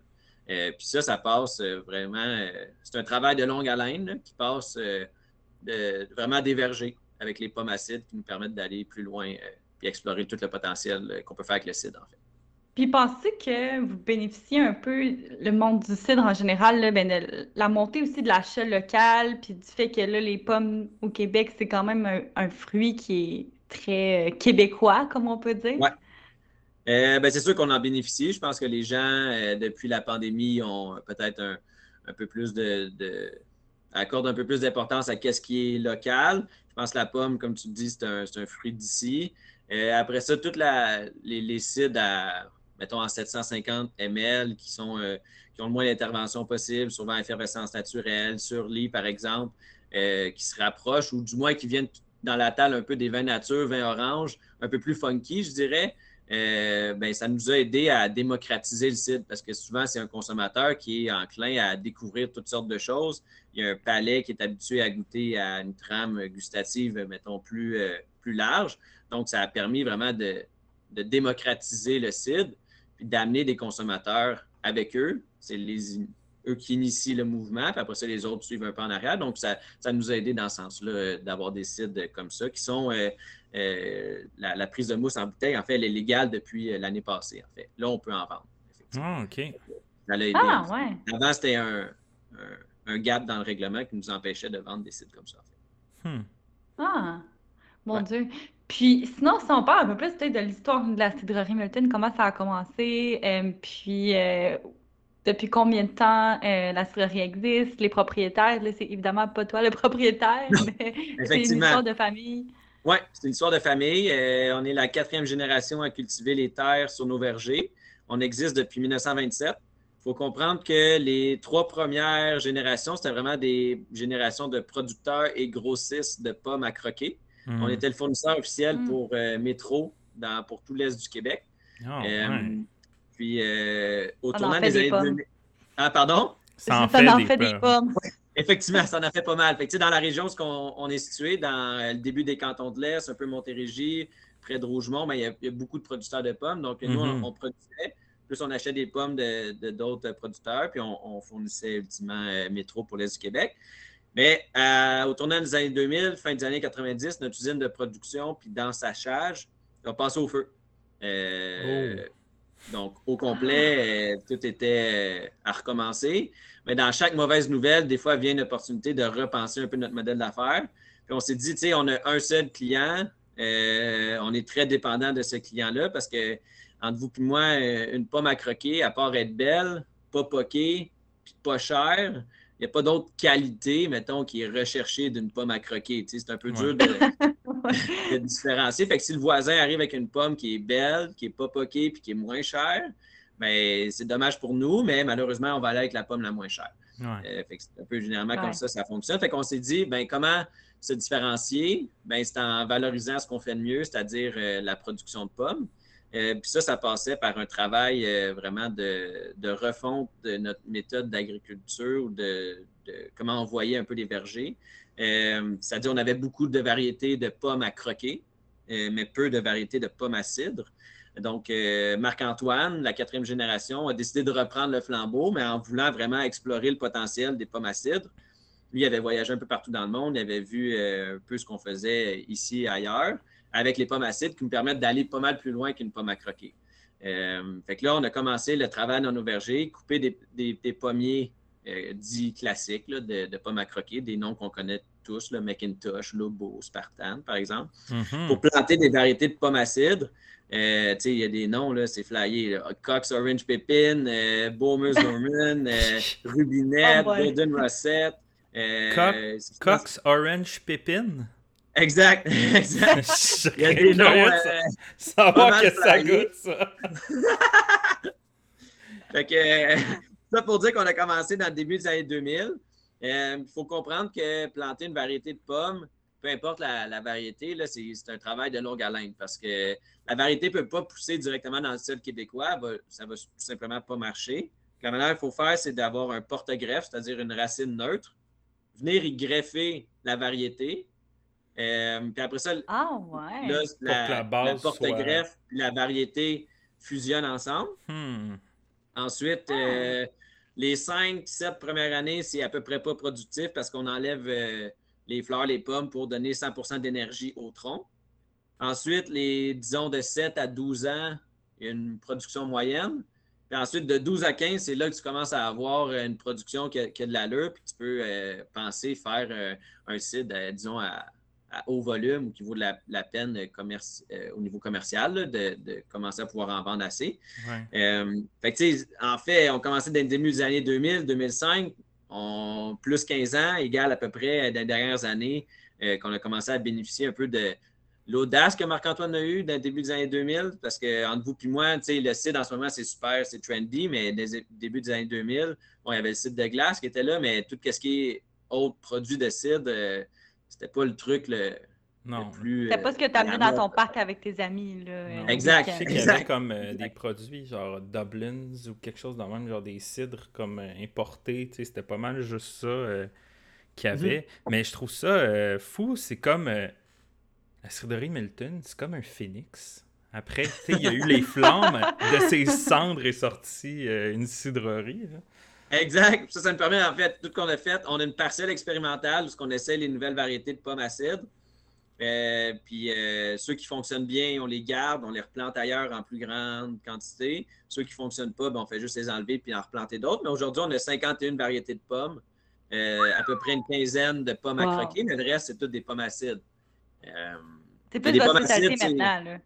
Euh, puis ça, ça passe vraiment. c'est un travail de longue haleine qui passe de, vraiment d'éverger avec les pommes acides qui nous permettent d'aller plus loin et explorer tout le potentiel qu'on peut faire avec le cidre, en fait. Puis pensez que vous bénéficiez un peu, le monde du cidre en général, ben, de la montée aussi de l'achat local, puis du fait que là, les pommes au Québec, c'est quand même un, fruit qui est très euh, québécois, comme on peut dire. Oui. Euh, ben, c'est sûr qu'on en bénéficie. Je pense que les gens, euh, depuis la pandémie, ont peut-être un, peu plus de, accordent un peu plus d'importance à ce qui est local. Je pense que la pomme, comme tu dis, c'est un, fruit d'ici. après ça, toutes les, les cides à mettons, en 750 ml, qui, sont, euh, qui ont le moins d'intervention possible, souvent effervescence naturelle, sur lit, par exemple, euh, qui se rapprochent, ou du moins qui viennent dans la table un peu des vins nature, vins orange, un peu plus funky, je dirais. Euh, ben, ça nous a aidé à démocratiser le cidre parce que souvent, c'est un consommateur qui est enclin à découvrir toutes sortes de choses. Il y a un palais qui est habitué à goûter à une trame gustative, mettons, plus, plus large. Donc, ça a permis vraiment de, de démocratiser le cidre puis d'amener des consommateurs avec eux. C'est les, eux qui initient le mouvement, puis après ça, les autres suivent un peu en arrière. Donc, ça, ça nous a aidé dans ce sens-là euh, d'avoir des sites comme ça qui sont. Euh, euh, la, prise de mousse en bouteille, en fait, elle est légale depuis l'année passée, en fait. Là, on peut en vendre. Ah, OK. ah, ouais. Avant, c'était un, un, gap dans le règlement qui nous empêchait de vendre des sites comme ça. En fait. Hmm. Ah, mon Dieu. Puis sinon, si on parle un peu plus peut-être de l'histoire de la cidrerie Milton, comment ça a commencé, euh, puis euh, depuis combien de temps euh, la cidrerie existe, les propriétaires, là, c'est évidemment pas toi le propriétaire, mais c'est une histoire de famille. Oui, c'est une histoire de famille. on est la quatrième génération à cultiver les terres sur nos vergers. On existe depuis 1927. Il faut comprendre que les trois premières générations, c'était vraiment des générations de producteurs et grossistes de pommes à croquer. On hmm. était le fournisseur officiel hmm. pour euh, Métro dans, pour tout l'Est du Québec. Ah, euh, puis euh, au tournant des années 2000. Ah, pardon? Ça en fait, des, pommes. Effectivement, ça en a fait pas mal. Fait dans la région où on, est situé, dans le début des cantons de l'Est, un peu Montérégie, près de Rougemont, ben, il, y a, beaucoup de producteurs de pommes. Donc, nous, on, mm-hmm. produisait. Plus, on achetait des pommes de, d'autres producteurs, puis on, fournissait ultimement euh, Métro pour l'Est du Québec. Mais euh, au tournant des années 2000, fin des années 90, notre usine de production puis d'ensachage a passé au feu. Euh, oh. Donc, au complet, euh, tout était à recommencer. Mais dans chaque mauvaise nouvelle, des fois, vient une opportunité de repenser un peu notre modèle d'affaires. Puis on s'est dit, tu sais, on a un seul client. on est très dépendant de ce client-là parce que, entre vous et moi, une pomme à croquer, à part être belle, pas poquée, puis pas chère, il n'y a pas d'autre qualité, mettons, qui est recherchée d'une pomme à croquer. c'est un peu dur de, différencier. Fait que si le voisin arrive avec une pomme qui est belle, qui n'est pas poquée puis qui est moins chère, ben, c'est dommage pour nous, mais malheureusement, on va aller avec la pomme la moins chère. Euh, c'est un peu généralement comme ça, ça fonctionne. Fait qu'on s'est dit, ben, comment se différencier? Ben, c'est en valorisant ce qu'on fait de mieux, c'est-à-dire euh, la production de pommes. Euh, puis ça, ça passait par un travail euh, vraiment de, refonte de notre méthode d'agriculture ou de, comment on voyait un peu les vergers. Euh, c'est-à-dire, on avait beaucoup de variétés de pommes à croquer, mais peu de variétés de pommes à cidre. Donc, Marc-Antoine, la quatrième génération, a décidé de reprendre le flambeau, mais en voulant vraiment explorer le potentiel des pommes à cidre. Lui, il avait voyagé un peu partout dans le monde, il avait vu un peu ce qu'on faisait ici et ailleurs avec les pommes acides qui nous permettent d'aller pas mal plus loin qu'une pomme à croquer. Euh, fait que là, on a commencé le travail dans nos vergers, couper des, pommiers euh, dits classiques de, pommes à croquer, des noms qu'on connaît tous, le Macintosh, Lobo, Spartan, par exemple, mm-hmm. pour planter des variétés de pommes acides. Euh, il y a des noms, là, c'est flyé. Cox Orange Pépine, euh, Norman, Rubinette, oh Golden Rosette. Cox Orange Pépine? Exact, exact. Il y a des noms. Euh, savoir que ça goûte, ça. fait que, ça pour dire qu'on a commencé dans le début des années 2000. Il euh, faut comprendre que planter une variété de pommes, peu importe la, variété, c'est un travail de longue haleine parce que la variété ne peut pas pousser directement dans le sol québécois. ça ne va tout simplement pas marcher. La manière qu'il faut faire, c'est d'avoir un porte-greffe, c'est-à-dire une racine neutre, venir y greffer la variété, euh, puis après ça, ah, la, porte-greffe et la variété fusionnent ensemble. Hmm. Ensuite, euh, les 5-7 premières années, c'est à peu près pas productif parce qu'on enlève euh, les fleurs, les pommes pour donner 100% d'énergie au tronc. Ensuite, les, disons, de 7 à 12 ans, il y a une production moyenne. Puis ensuite, de 12 à 15, c'est là que tu commences à avoir une production qui a, de l'allure, puis tu peux penser faire un site, disons, à à haut volume ou qui vaut de la, peine euh, au niveau commercial de, commencer à pouvoir en vendre assez. Euh, en fait, on commençait dans le début des années 2000, 2005, on, plus 15 ans, égal à peu près dans les dernières années euh, qu'on a commencé à bénéficier un peu de l'audace que Marc-Antoine a eu dans le début des années 2000, parce que entre vous et moi, le site en ce moment, c'est super, c'est trendy, mais dans le début des années 2000, bon, il y avait le site de glace qui était là, mais tout ce qui est autres produits de cidre, c'était pas le truc le, non. plus. C'était pas ce que tu as mis dans ton parc avec tes amis. Là, exact. Je sais qu'il y avait comme euh, des produits genre Dublins ou quelque chose dans le même, genre des cidres comme euh, importés. C'était pas mal juste ça euh, qu'il y mhm. avait. Mais je trouve ça fou. C'est comme la cidrerie Milton, c'est comme un phénix. Après, il y a eu les flammes. De ses cendres est sortie une cidrerie. Exact. Ça, ça nous permet, en fait, tout ce qu'on a fait, on a une parcelle expérimentale où on essaie les nouvelles variétés de pommes acides. Euh, puis euh, ceux qui fonctionnent bien, on les garde, on les replante ailleurs en plus grande quantité. Ceux qui ne fonctionnent pas, ben, on fait juste les enlever puis en replanter d'autres. Mais aujourd'hui, on a 51 variétés de pommes, euh, à peu près une quinzaine de pommes à croquer, mais le reste, c'est toutes des pommes acides. c'est plus votre spécialité maintenant.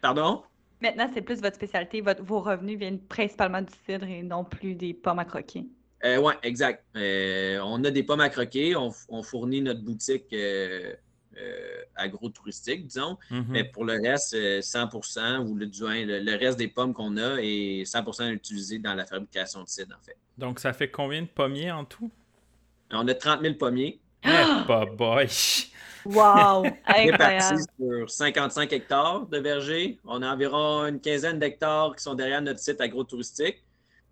Pardon? Maintenant, c'est plus votre spécialité. vos revenus viennent principalement du cidre et non plus des pommes à croquer. Euh, oui, exact. Euh, on a des pommes à croquer. On, fournit notre boutique euh, euh agro-touristique, disons. Mm-hmm. Mais pour le reste, 100 ou le, le, reste des pommes qu'on a est 100% utilisé dans la fabrication de cidre, en fait. Donc, ça fait combien de pommiers en tout? On a 30 000 pommiers. Ah! boy! Wow! Répartis sur 55 hectares de vergers. On a environ une quinzaine d'hectares qui sont derrière notre site agro-touristique.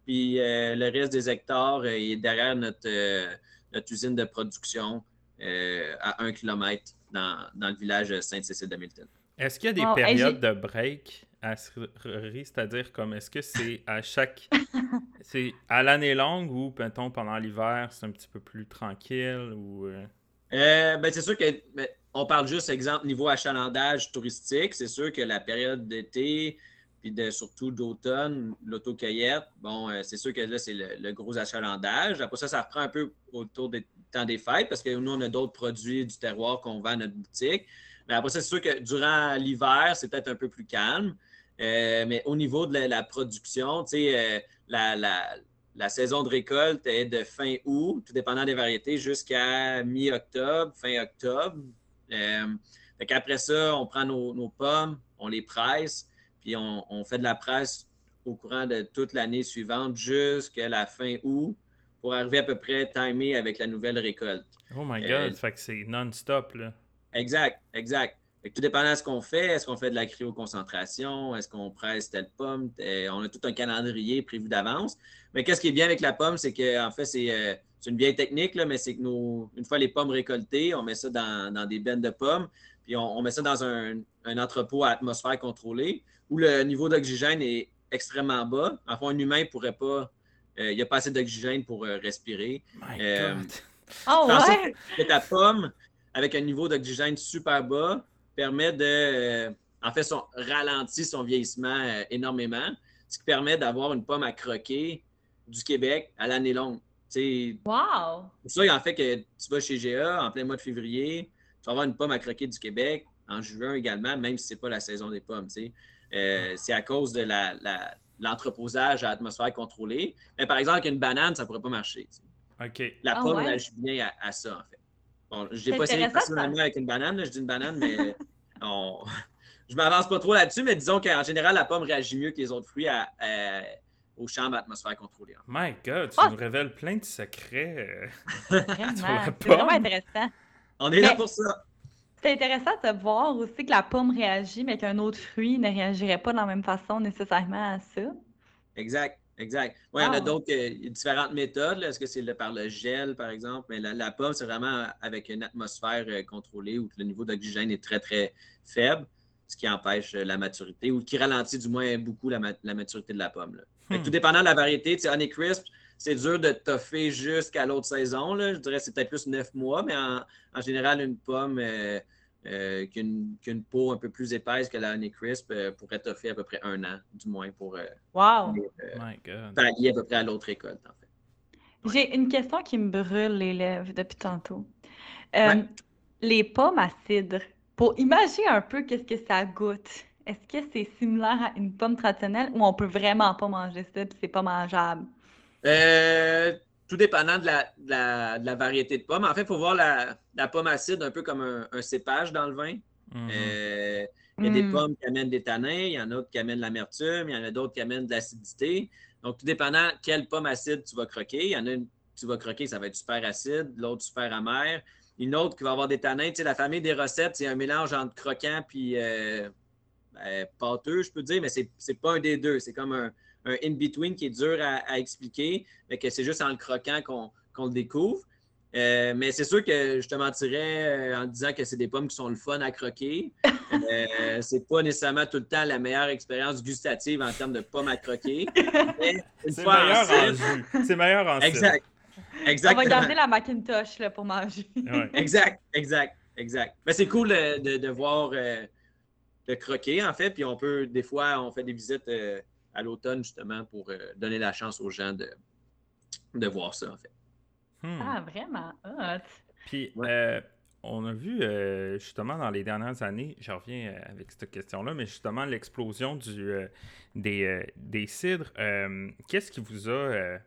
Puis euh, le reste des hectares euh, est derrière notre, euh, notre usine de production à un kilomètre dans, dans, le village Sainte-Cécile de Milton. Est-ce qu'il y a des périodes de break? C'est-à-dire comme est-ce que c'est à chaque c'est à l'année longue ou mettons pendant l'hiver c'est un petit peu plus tranquille ou euh? Euh, ben, c'est sûr que ben, on parle juste exemple niveau achalandage touristique. C'est sûr que la période d'été puis de, surtout d'automne l'autocueillette bon euh, c'est sûr que là c'est le, gros achalandage. Après ça ça reprend un peu autour des temps des fêtes parce que nous on a d'autres produits du terroir qu'on vend à notre boutique. Mais après ça c'est sûr que durant l'hiver c'est peut-être un peu plus calme. euh, mais au niveau de la, production, euh, la, saison de récolte est de fin août, tout dépendant des variétés, jusqu'à mi-octobre, fin octobre. Euh, Après ça, on prend nos, pommes, on les presse, puis on, fait de la presse au courant de toute l'année suivante jusqu'à la fin août pour arriver à peu près timé avec la nouvelle récolte. Oh my God, ça fait que c'est non-stop, là. Exact, exact tout dépendant de ce qu'on fait, est-ce qu'on fait de la cryoconcentration, est-ce qu'on presse telle pomme, on a tout un calendrier prévu d'avance. Mais qu'est-ce qui est bien avec la pomme, c'est qu'en fait, euh, c'est une vieille technique, là, mais c'est que nous, une fois les pommes récoltées, on met ça dans, des bennes de pommes, puis on, met ça dans un, entrepôt à atmosphère contrôlée où le niveau d'oxygène est extrêmement bas. Enfin, un humain ne pourrait pas, euh, il n'y a pas assez d'oxygène pour euh, respirer. oh, ouais! Que ta pomme, avec un niveau d'oxygène super bas, permet de. En fait, son, ralentit son vieillissement euh, énormément, ce qui permet d'avoir une pomme à croquer du Québec à l'année longue. wow! C'est ça, en fait, que tu vas chez GA en plein mois de février, tu vas avoir une pomme à croquer du Québec en juin également, même si ce n'est pas la saison des pommes. Euh, c'est à cause de l'entreposage à atmosphère contrôlée. Mais par exemple, avec une banane, ça ne pourrait pas marcher. OK. La ah pomme réagit bien à, ça, en fait. Bon, je n'ai pas essayé personnellement avec une banane, je dis une banane, mais on... je ne m'avance pas trop là-dessus, mais disons qu'en général, la pomme réagit mieux que les autres fruits à, aux chambres atmosphère contrôlée. My God, tu ah! nous révèles plein de secrets. Euh, c'est vraiment intéressant. On est là pour ça. C'est intéressant de voir aussi que la pomme réagit, mais qu'un autre fruit ne réagirait pas de la même façon nécessairement à ça. Exact. Exact. Oui, il y en a d'autres, euh, différentes méthodes. Est-ce que c'est par le gel, par exemple? Mais la, pomme, c'est vraiment avec une atmosphère euh, contrôlée où le niveau d'oxygène est très, très faible, ce qui empêche euh, la maturité ou qui ralentit du moins beaucoup la, maturité de la pomme. Tout hmm. dépendant de la variété, Honeycrisp, c'est dur de toffer jusqu'à l'autre saison. Je dirais que c'est peut-être plus neuf mois, mais en, général, une pomme. Euh, qu'une peau un peu plus épaisse que la Honey Crisp euh, pourrait t'offrir à peu près un an, du moins, pour euh, wow. pallier à peu près à l'autre récolte, en fait. J'ai une question qui me brûle les lèvres depuis tantôt. Les pommes à cidre, pour imaginer un peu qu'est-ce que ça goûte, est-ce que c'est similaire à une pomme traditionnelle ou on peut vraiment pas manger ça et c'est pas mangeable? Tout dépendant de la, variété de pommes. En fait, il faut voir la, pomme acide un peu comme un, cépage dans le vin. Mm-hmm. Euh, il y a des mm. pommes qui amènent des tanins, il y en a d'autres qui amènent de l'amertume, il y en a d'autres qui amènent de l'acidité. Donc, tout dépendant quelle pomme acide tu vas croquer. Il y en a une tu vas croquer, ça va être super acide, l'autre super amer. Une autre qui va avoir des tanins. Tu sais, la famille des recettes, c'est un mélange entre croquant puis euh, ben, pâteux, je peux dire, mais c'est n'est pas un des deux. C'est comme un, un in-between qui est dur à, expliquer, mais que c'est juste en le croquant qu'on le découvre. Euh, mais c'est sûr que je te mentirais euh, en disant que c'est des pommes qui sont le fun à croquer. Euh, c'est pas nécessairement tout le temps la meilleure expérience gustative en termes de pommes à croquer. C'est meilleur, en jus. C'est meilleur en Exact. On va garder la Macintosh là, pour manger. Exact, exact, exact. Mais c'est cool de, de, voir de croquer, en fait. Puis on peut, des fois, on fait des visites à l'automne, justement, pour euh, donner la chance aux gens de, de voir ça, en fait. Hmm. Ah, vraiment? Puis, euh, on a vu, euh, justement, dans les dernières années, je reviens avec cette question-là, mais justement, l'explosion du, des, des cidres. Qu'est-ce qui vous a,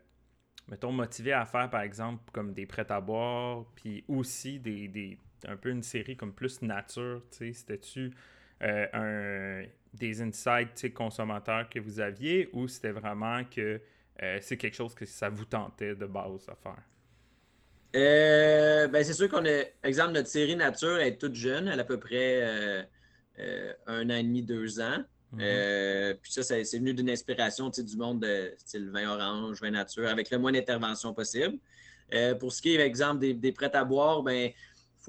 mettons, motivé à faire, par exemple, comme des prêts à boire, puis aussi des, des, un peu une série comme plus nature, tu sais, c'était-tu un des insights consommateurs que vous aviez ou c'était vraiment que euh, c'est quelque chose que ça vous tentait de base à faire? Euh, ben c'est sûr qu'on a, exemple, notre série Nature est toute jeune, elle a à peu près euh, un an et demi, deux ans. Mhm. puis ça, c'est venu d'une inspiration du monde de style vin orange, vin nature, avec le moins d'intervention possible. Pour ce qui est, exemple, des, prêts à boire, ben,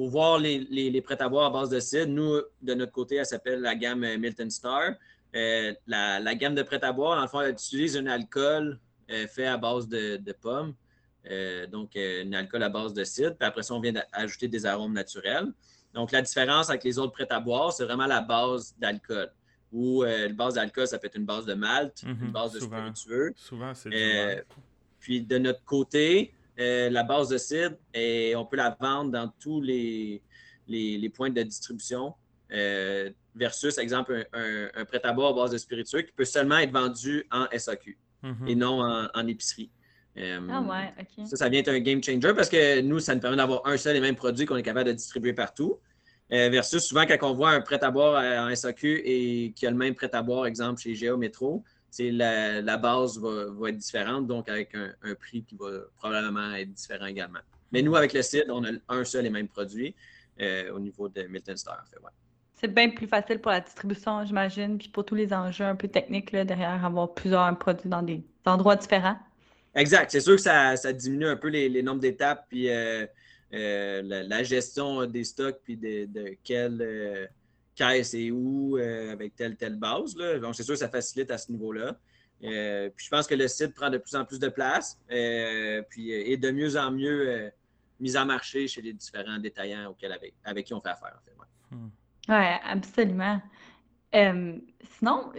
faut voir les, prêts à boire à base de cidre. Nous, de notre côté, elle s'appelle la gamme Milton Star. Euh, la, gamme de prêts à boire, en fait, elle utilise un alcool fait à base de, pommes. donc, un alcool à base de cidre. Puis après ça, on vient d'ajouter des arômes naturels. Donc, la différence avec les autres prêts à boire, c'est vraiment la base d'alcool. Ou euh, la base d'alcool, ça peut être une base de malt, une mhm, base de spiritueux. Souvent, c'est euh, Puis de notre côté, euh, la base de cidre, et on peut la vendre dans tous les, les, points de distribution. versus, exemple, un, prêt à boire à base de spiritueux qui peut seulement être vendu en SAQ mhm. et non en, épicerie. ah ouais, OK. Ça, ça vient être un game changer parce que nous, ça nous permet d'avoir un seul et même produit qu'on est capable de distribuer partout. Euh, versus souvent, quand on voit un prêt-à-boire en SAQ et qui a le même prêt-à-boire, exemple chez Géo Métro, la, la base va, être différente, donc avec un, prix qui va probablement être différent également. Mais nous, avec le site, on a un seul et même produit euh, au niveau de Milton Star. C'est bien plus facile pour la distribution, j'imagine, puis pour tous les enjeux un peu techniques là, derrière, avoir plusieurs produits dans des endroits différents. Exact. C'est sûr que ça, diminue un peu les, nombres d'étapes, puis euh, euh, la, gestion des stocks, puis de, de euh, caisse et où, euh, avec telle, telle base. Là. Donc, c'est sûr que ça facilite à ce niveau-là. puis je pense que le site prend de plus en plus de place, puis est de mieux en mieux mis en marché chez les différents détaillants auxquels avec, qui on fait affaire. En fait, Oui, ouais, absolument. sinon,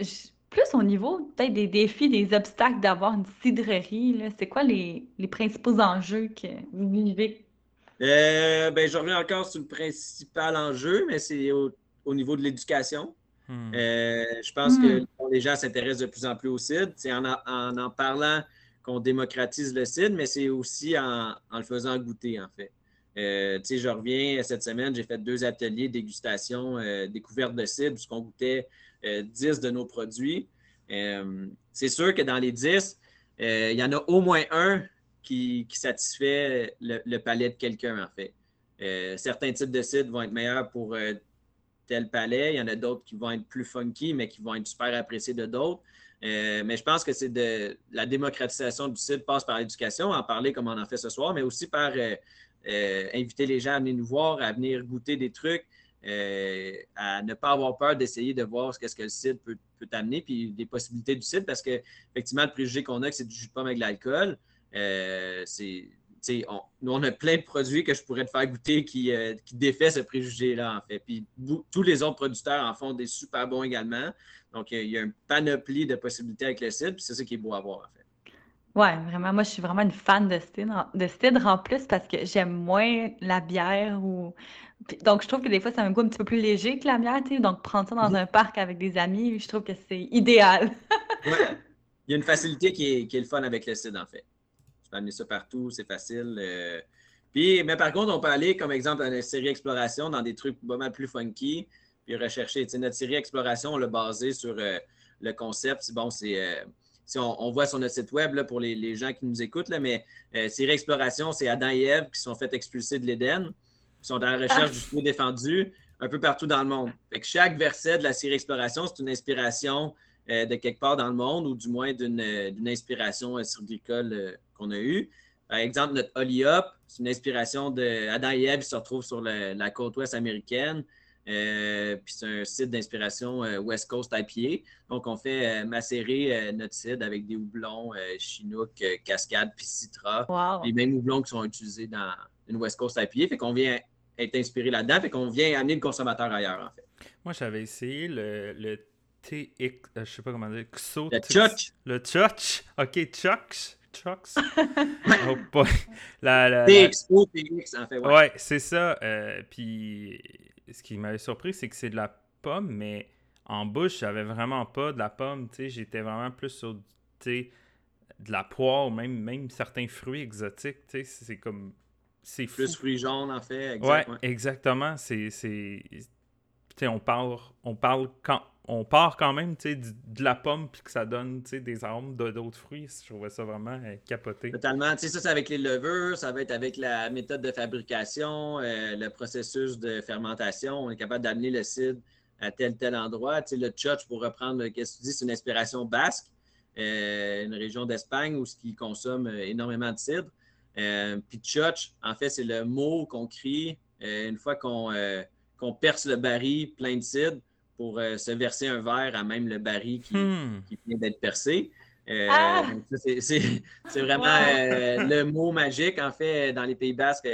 plus au niveau peut-être des défis, des obstacles d'avoir une cidrerie, c'est quoi les, les, principaux enjeux que vous vivez? Euh, ben, je reviens encore sur le principal enjeu, mais c'est au, niveau de l'éducation. Hmm. Euh, je pense que hmm. les gens s'intéressent de plus en plus au CID. C'est en, en, parlant qu'on démocratise le CID, mais c'est aussi en, le faisant goûter, en fait. Euh, je reviens cette semaine, j'ai fait deux ateliers dégustation, découverte de CID, puisqu'on goûtait 10 de nos produits. c'est sûr que dans les 10, il y en a au moins un qui, satisfait le, palais de quelqu'un, en fait. Euh, certains types de sites vont être meilleurs pour euh, tel palais. Il y en a d'autres qui vont être plus funky, mais qui vont être super appréciés de d'autres. Euh, mais je pense que c'est de la démocratisation du site passe par l'éducation, en parler comme on en fait ce soir, mais aussi par inviter les gens à venir nous voir, à venir goûter des trucs, à ne pas avoir peur d'essayer de voir ce qu'est-ce que le site peut, peut amener, puis des possibilités du site, parce que effectivement, le préjugé qu'on a, que c'est du jus de pomme avec de l'alcool. Euh, on, nous, on a plein de produits que je pourrais te faire goûter qui, euh, qui défait ce préjugé-là, en fait. Puis tous les autres producteurs en font des super bons également. Donc, il y a une panoplie de possibilités avec le cidre, puis c'est ça qui est beau à voir, en fait. Ouais, vraiment. Moi, je suis vraiment une fan de cidre, de cidre en plus parce que j'aime moins la bière ou. Donc, je trouve que des fois, c'est un goût un petit peu plus léger que la bière, tu sais. Donc, prendre ça dans mm-hmm. un parc avec des amis, je trouve que c'est idéal. ouais. Il y a une facilité qui est, qui est le fun avec le cidre, en fait amener ça partout, c'est facile. Euh. Puis, mais par contre, on peut aller, comme exemple, dans une série exploration, dans des trucs pas mal plus funky, puis rechercher. notre série exploration, on l'a basé sur euh, le concept. Bon, c'est. Euh, si on, voit sur notre site web là, pour les, gens qui nous écoutent, là, mais série exploration, c'est Adam et Ève qui sont fait expulser de l'Éden, qui sont dans la recherche du fruit défendu un peu partout dans le monde. chaque verset de la série exploration, c'est une inspiration de quelque part dans le monde, ou du moins d'une inspiration agricole qu'on a eu. Par exemple, notre Holly Up, c'est une inspiration de Adam et Eve, qui se retrouve sur la côte ouest américaine. Euh, puis c'est un site d'inspiration euh, West Coast IPA. Donc, on fait euh, macérer notre site avec des houblons Chinook, Cascade, puis Citra. Les mêmes houblons qui sont utilisés dans une West Coast IPA. Fait qu'on vient être inspiré là-dedans. Fait qu'on vient amener le consommateur ailleurs, en fait. Moi, j'avais essayé le, le TX, je sais pas comment dire, XO. Le Chuck. Le Chuck. OK, Chucks? Trucks. oh boy. La, TX, en fait. Ouais, c'est ça. Euh, puis ce qui m'avait surpris, c'est que c'est de la pomme, mais en bouche, j'avais vraiment pas de la pomme. J'étais vraiment plus sur de la poire, même, même certains fruits exotiques. C'est comme. C'est Plus fruits jaunes, en fait. ouais, exactement. C'est. On parle, on parle quand on part quand même de la pomme puis que ça donne des arômes d'autres fruits. Je trouvais ça vraiment euh, capoté. Totalement. Ça, c'est avec les levures, ça va être avec la méthode de fabrication, euh, le processus de fermentation. On est capable d'amener le cidre à tel tel endroit. le tchotch, pour reprendre qu'est-ce que tu dis, c'est une inspiration basque, euh, une région d'Espagne où ce qui consomme énormément de cidre. Puis church, en fait, c'est le mot qu'on crie une fois qu'on qu'on perce le baril plein de cidre pour se verser un verre à même le baril qui, hmm. qui vient d'être percé. Ah! C'est vraiment le mot magique. En fait, dans les Pays Basques,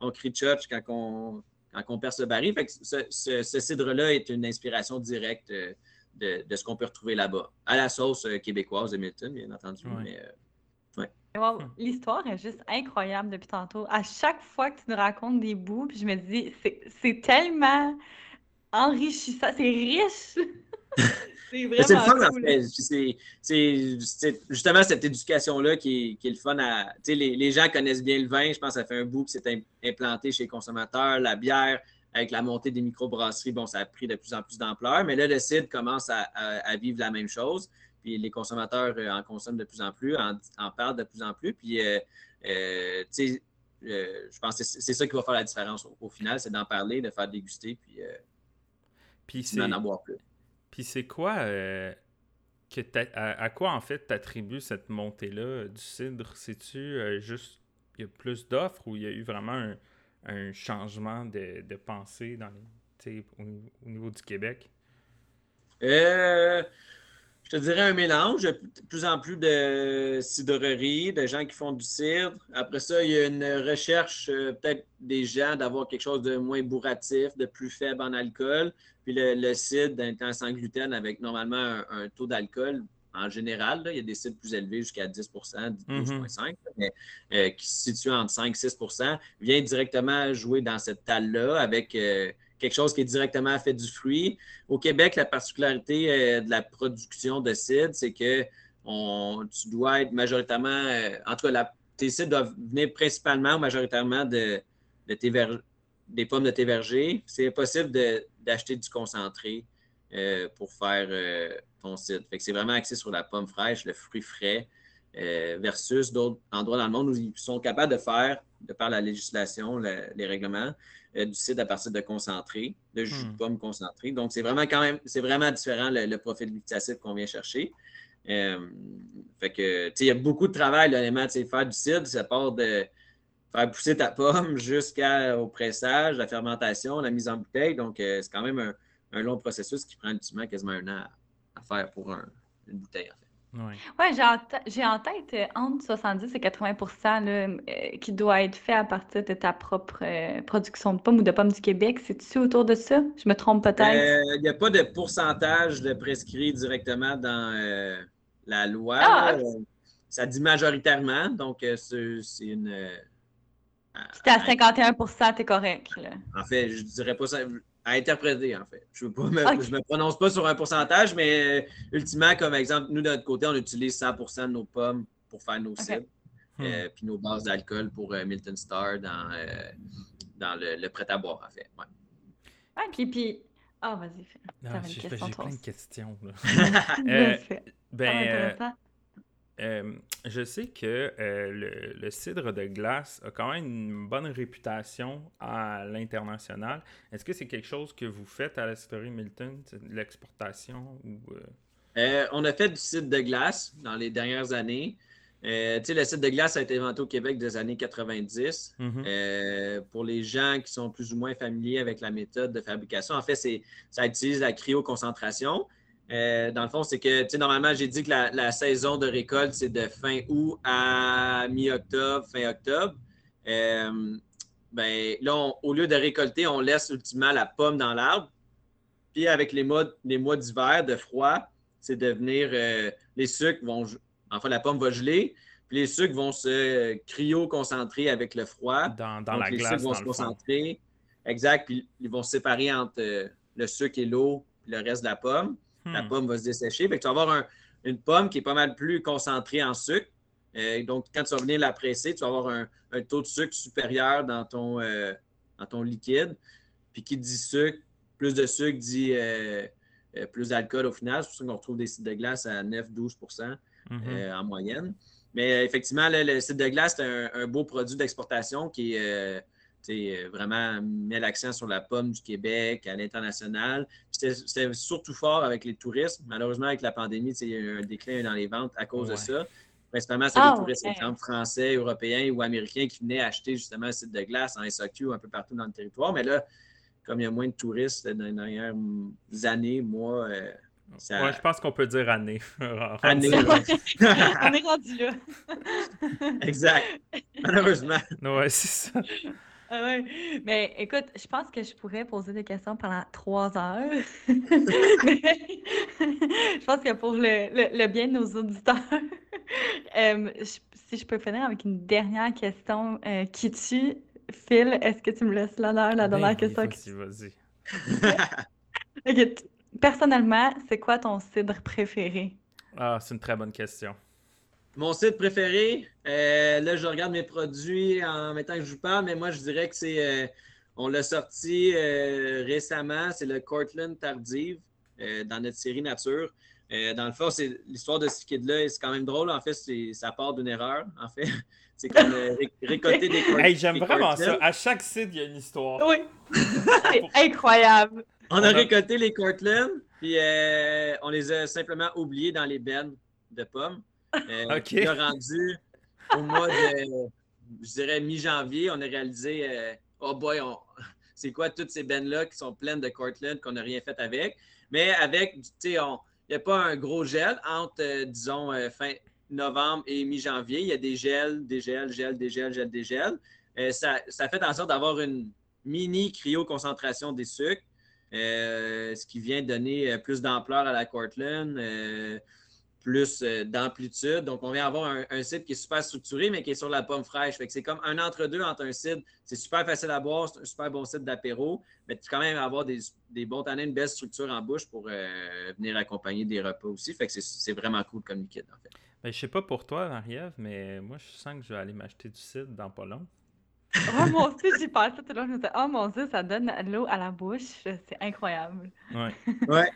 on crie church quand on, quand on perce le baril. Fait que ce, cidre-là est une inspiration directe euh, de, ce qu'on peut retrouver là-bas. À la sauce euh, québécoise de Milton, bien entendu. Euh, l'histoire est juste incroyable depuis tantôt. À chaque fois que tu nous racontes des bouts, je me dis, c'est tellement enrichissant, c'est riche. C'est le fun, en fait. C'est justement cette éducation-là qui, est le fun à. Les, les gens connaissent bien le vin. Je pense que ça fait un bout que c'est implanté chez les consommateurs. La bière, avec la montée des microbrasseries, bon, ça a pris de plus en plus d'ampleur. Mais là, le cidre commence à, vivre la même chose. Puis les consommateurs euh, en consomment de plus en plus, en, parlent de plus en plus. Puis, euh, euh, tu sais, je pense que c'est ça qui va faire la différence au, final, c'est d'en parler, de faire déguster, puis, puis plus. Puis c'est quoi euh, que à, quoi en fait t'attribues cette montée-là du cidre? C'est-tu euh, juste il y a plus d'offres ou il y a eu vraiment un, changement de, pensée dans au, niveau du Québec? Euh, je te dirais un mélange. De plus en plus de cidreries, de gens qui font du cidre. Après ça, il y a une recherche peut-être des gens d'avoir quelque chose de moins bourratif, de plus faible en alcool. Puis le, cidre d'un sans gluten avec normalement un, taux d'alcool en général, il y a des cidres plus élevés jusqu'à 10% 12,5 mais euh, qui se situe entre 5 6% vient directement jouer dans cette talle-là avec euh, quelque chose qui est directement fait du fruit. Au Québec, la particularité euh, de la production de cidre, c'est que tu dois être majoritairement, en tout cas, tes cidres doivent venir principalement ou majoritairement de, tes des pommes de tes vergers. C'est impossible d'acheter du concentré euh, pour faire euh, ton cidre. c'est vraiment axé sur la pomme fraîche, le fruit frais, euh, versus d'autres endroits dans le monde où ils sont capables de faire, de par la législation, les règlements, du cidre à partir de concentré, de jus de hmm. pomme concentré. Donc, c'est vraiment quand même, c'est vraiment différent le, profil glucide qu'on vient chercher. fait que, il y a beaucoup de travail, honnêtement, faire du cidre, ça part de faire pousser ta pomme jusqu'au pressage, la fermentation, la mise en bouteille. Donc, euh, c'est quand même un, long processus qui prend ultimement quasiment un an à, faire pour une bouteille, en fait. Oui, ouais, j'ai en, tête euh, entre 70 et 80% euh, qui doit être fait à partir de ta propre production de pommes ou de pommes du Québec. C'est-tu autour de ça? Je me trompe peut-être? Il n'y a pas de pourcentage de prescrit directement dans la loi. Ah, ça dit majoritairement, donc c'est une si t'es à 51% t'es correct. En fait, je dirais pas ça à interpréter, en fait. Je ne me, me prononce pas sur un pourcentage, mais euh, ultimement, comme exemple, nous, de notre côté, on utilise 100% de nos pommes pour faire nos cibles, euh, hmm. puis nos bases d'alcool pour euh, Milton Star dans, dans le, prêt-à-boire, en fait. Ouais. Ah, puis, puis... Ah, vas-y, fais. J'ai plein de questions. Là. ben, euh, je sais que euh, le, cidre de glace a quand même une bonne réputation à l'international. Est-ce que c'est quelque chose que vous faites à la cidrerie Milton, l'exportation ou euh? On a fait du cidre de glace dans les dernières années. le cidre de glace a été inventé au Québec des années 90. Mm-hmm. pour les gens qui sont plus ou moins familiers avec la méthode de fabrication, en fait, ça utilise la cryoconcentration. Euh, dans le fond, c'est que, tu sais, normalement, j'ai dit que la, saison de récolte, c'est de fin août à mi-octobre, fin octobre. Euh, ben, là, au lieu de récolter, on laisse ultimement la pomme dans l'arbre. Puis avec les mois, les mois d'hiver, de froid, c'est de venir, euh, les sucres vont, enfin, la pomme va geler, puis les sucres vont se cryo-concentrer avec le froid. Dans, la les glace, sucres vont se concentrer. Exact, puis ils vont se séparer entre le sucre et l'eau, le reste de la pomme. La hmm. pomme va se dessécher. tu vas avoir une pomme qui est pas mal plus concentrée en sucre. Euh, donc, quand tu vas venir la presser, tu vas avoir un, taux de sucre supérieur dans ton, euh, dans ton liquide. Puis qui dit sucre, plus de sucre dit euh, plus d'alcool au final. C'est pour ça qu'on retrouve des sites de glace à 9-12 mm-hmm. en moyenne. Mais effectivement, le, site de glace, c'est un, beau produit d'exportation qui est vraiment met l'accent sur la pomme du Québec à l'international. C'était surtout fort avec les touristes. Malheureusement, avec la pandémie, il y a eu un déclin dans les ventes à cause de ça. Principalement, c'est Ah, des touristes, exemple, français, européens ou américains qui venaient acheter justement un site de glace en SAQ un peu partout dans le territoire. Mais là, comme il y a moins de touristes dans les dernières années, mois, euh, ça... Ouais, je pense qu'on peut dire année. Année. On est rendu là. exact. Malheureusement. ouais, c'est ça. Ah ouais. Mais écoute, je pense que je pourrais poser des questions pendant trois heures. Mais je pense que pour le, le- le bien de nos auditeurs, euh, je- si je peux finir avec une dernière question euh, qui tue, Phil, est-ce que tu me laisses l'honneur, la Ben dernière oui, question? Vas-y, vas-y. Personnellement, c'est quoi ton cidre préféré? Ah, c'est une très bonne question. Mon site préféré, euh, là, je regarde mes produits en même temps que je vous parle, mais moi, je dirais que c'est. euh, on l'a sorti euh, récemment, c'est le Cortland Tardive euh, dans notre série Nature. Euh, dans le fond, c'est l'histoire de ce kid-là, c'est quand même drôle. En fait, ça part d'une erreur. En fait, c'est comme euh, ré- récolter des Cort- Hey, j'aime vraiment ça. Cortland. À chaque site, il y a une histoire. Oui! C'est incroyable! On On a a- récolté les Cortland, puis euh, on les a simplement oubliés dans les bennes de pommes. Euh, Ok. puis rendu au mois de, je dirais, mi-janvier, on a réalisé, euh, oh boy, on- c'est quoi toutes ces bennes-là qui sont pleines de Cortland qu'on n'a rien fait avec? Mais avec, tu sais, on- il n'y a pas un gros gel entre, euh, disons, euh, fin novembre et mi-janvier. Il y a des gels, des gels, gels, des gels, gels, des gels. Euh, ça, ça fait en sorte d'avoir une mini cryoconcentration des sucres, ce qui vient donner plus d'ampleur à la Cortland, plus euh, d'amplitude. Donc, on vient avoir un, un cidre qui est super structuré, mais qui est sur la pomme fraîche. Fait que c'est comme un entre-deux entre un cidre. C'est super facile à boire, c'est un super bon cidre d'apéro, mais tu peux quand même avoir des, des bons tanins, une belle structure en bouche pour euh, venir accompagner des repas aussi. Fait que c'est- c'est vraiment cool comme liquide, en fait. Ben, je sais pas pour toi, Marie-Ève, mais moi, je sens que je vais aller m'acheter du cidre dans pas long. Oh, moi aussi, j'y pensais tout à l'heure. Je me disais, oh mon Dieu, ça donne l'eau à la bouche. C'est incroyable. Ouais. Ouais.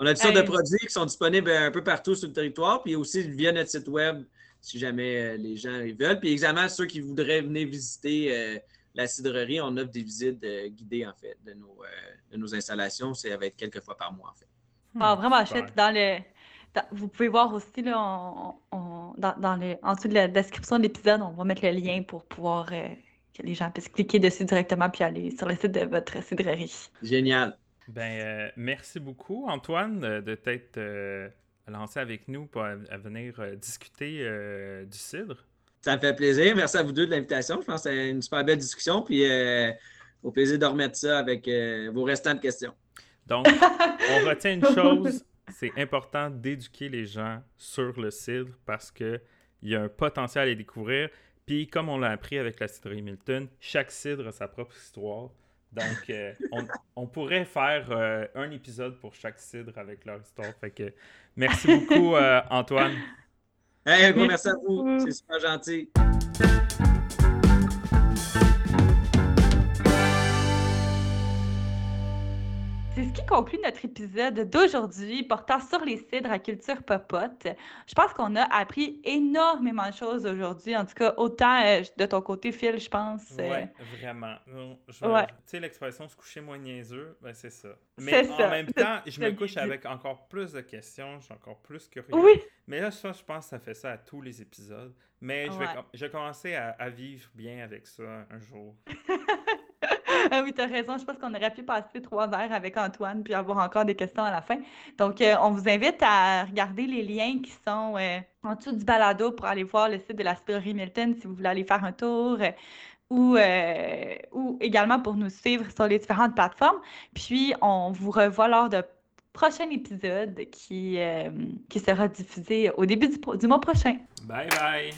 On a toutes sortes de produits qui sont disponibles un peu partout sur le territoire, puis aussi via notre site web, si jamais euh, les gens ils veulent. Puis également, ceux qui voudraient venir visiter euh, la cidrerie, on offre des visites euh, guidées, en fait, de nos, euh, de nos installations. Ça va être quelques fois par mois, en fait. Ah, vraiment chouette. Dans le, dans- vous pouvez voir aussi là, on- on- dans, dans le, en dessous de la description de l'épisode, on va mettre le lien pour pouvoir euh, que les gens puissent cliquer dessus directement puis aller sur le site de votre cidrerie. Génial. Ben, euh, merci beaucoup, Antoine, de, t'être euh, lancé avec nous pour à, venir euh, discuter du cidre. Ça me fait plaisir. Merci à vous deux de l'invitation. Je pense que c'est une super belle discussion. Puis au plaisir de remettre ça avec vos restants de questions. Donc, on retient une chose, c'est important d'éduquer les gens sur le cidre parce qu'il y a un potentiel à les découvrir. Puis, comme on l'a appris avec la cidrerie Milton, chaque cidre a sa propre histoire. Donc, euh, on, on pourrait faire euh, un épisode pour chaque cidre avec leur histoire. Fait que merci beaucoup, euh, Antoine. Hey, un gros Merci merci à vous. C'est super gentil. Qui conclut notre épisode d'aujourd'hui portant sur les cidres à culture popote. Je pense qu'on a appris énormément de choses aujourd'hui. En tout cas, autant euh, de ton côté, Phil, je pense. euh, Ouais, vraiment. Ouais. Tu sais, l'expression se coucher moins niaiseux, ben c'est ça. Mais en ça. même temps, je me couche avec encore plus de questions, je suis encore plus curieux. Oui, Mais là, ça, je pense que ça fait ça à tous les épisodes. Mais je vais, Ouais. je vais commencer à, à vivre bien avec ça un jour. ah oui, t'as raison. Je pense qu'on aurait pu passer trois heures avec Antoine puis avoir encore des questions à la fin. Donc, euh, on vous invite à regarder les liens qui sont euh, en dessous du balado pour aller voir le site de la Cidrerie Milton si vous voulez aller faire un tour. euh, ou, ou également pour nous suivre sur les différentes plateformes. Puis, on vous revoit lors de prochain épisode qui, qui sera diffusé au début du mois prochain. Bye bye!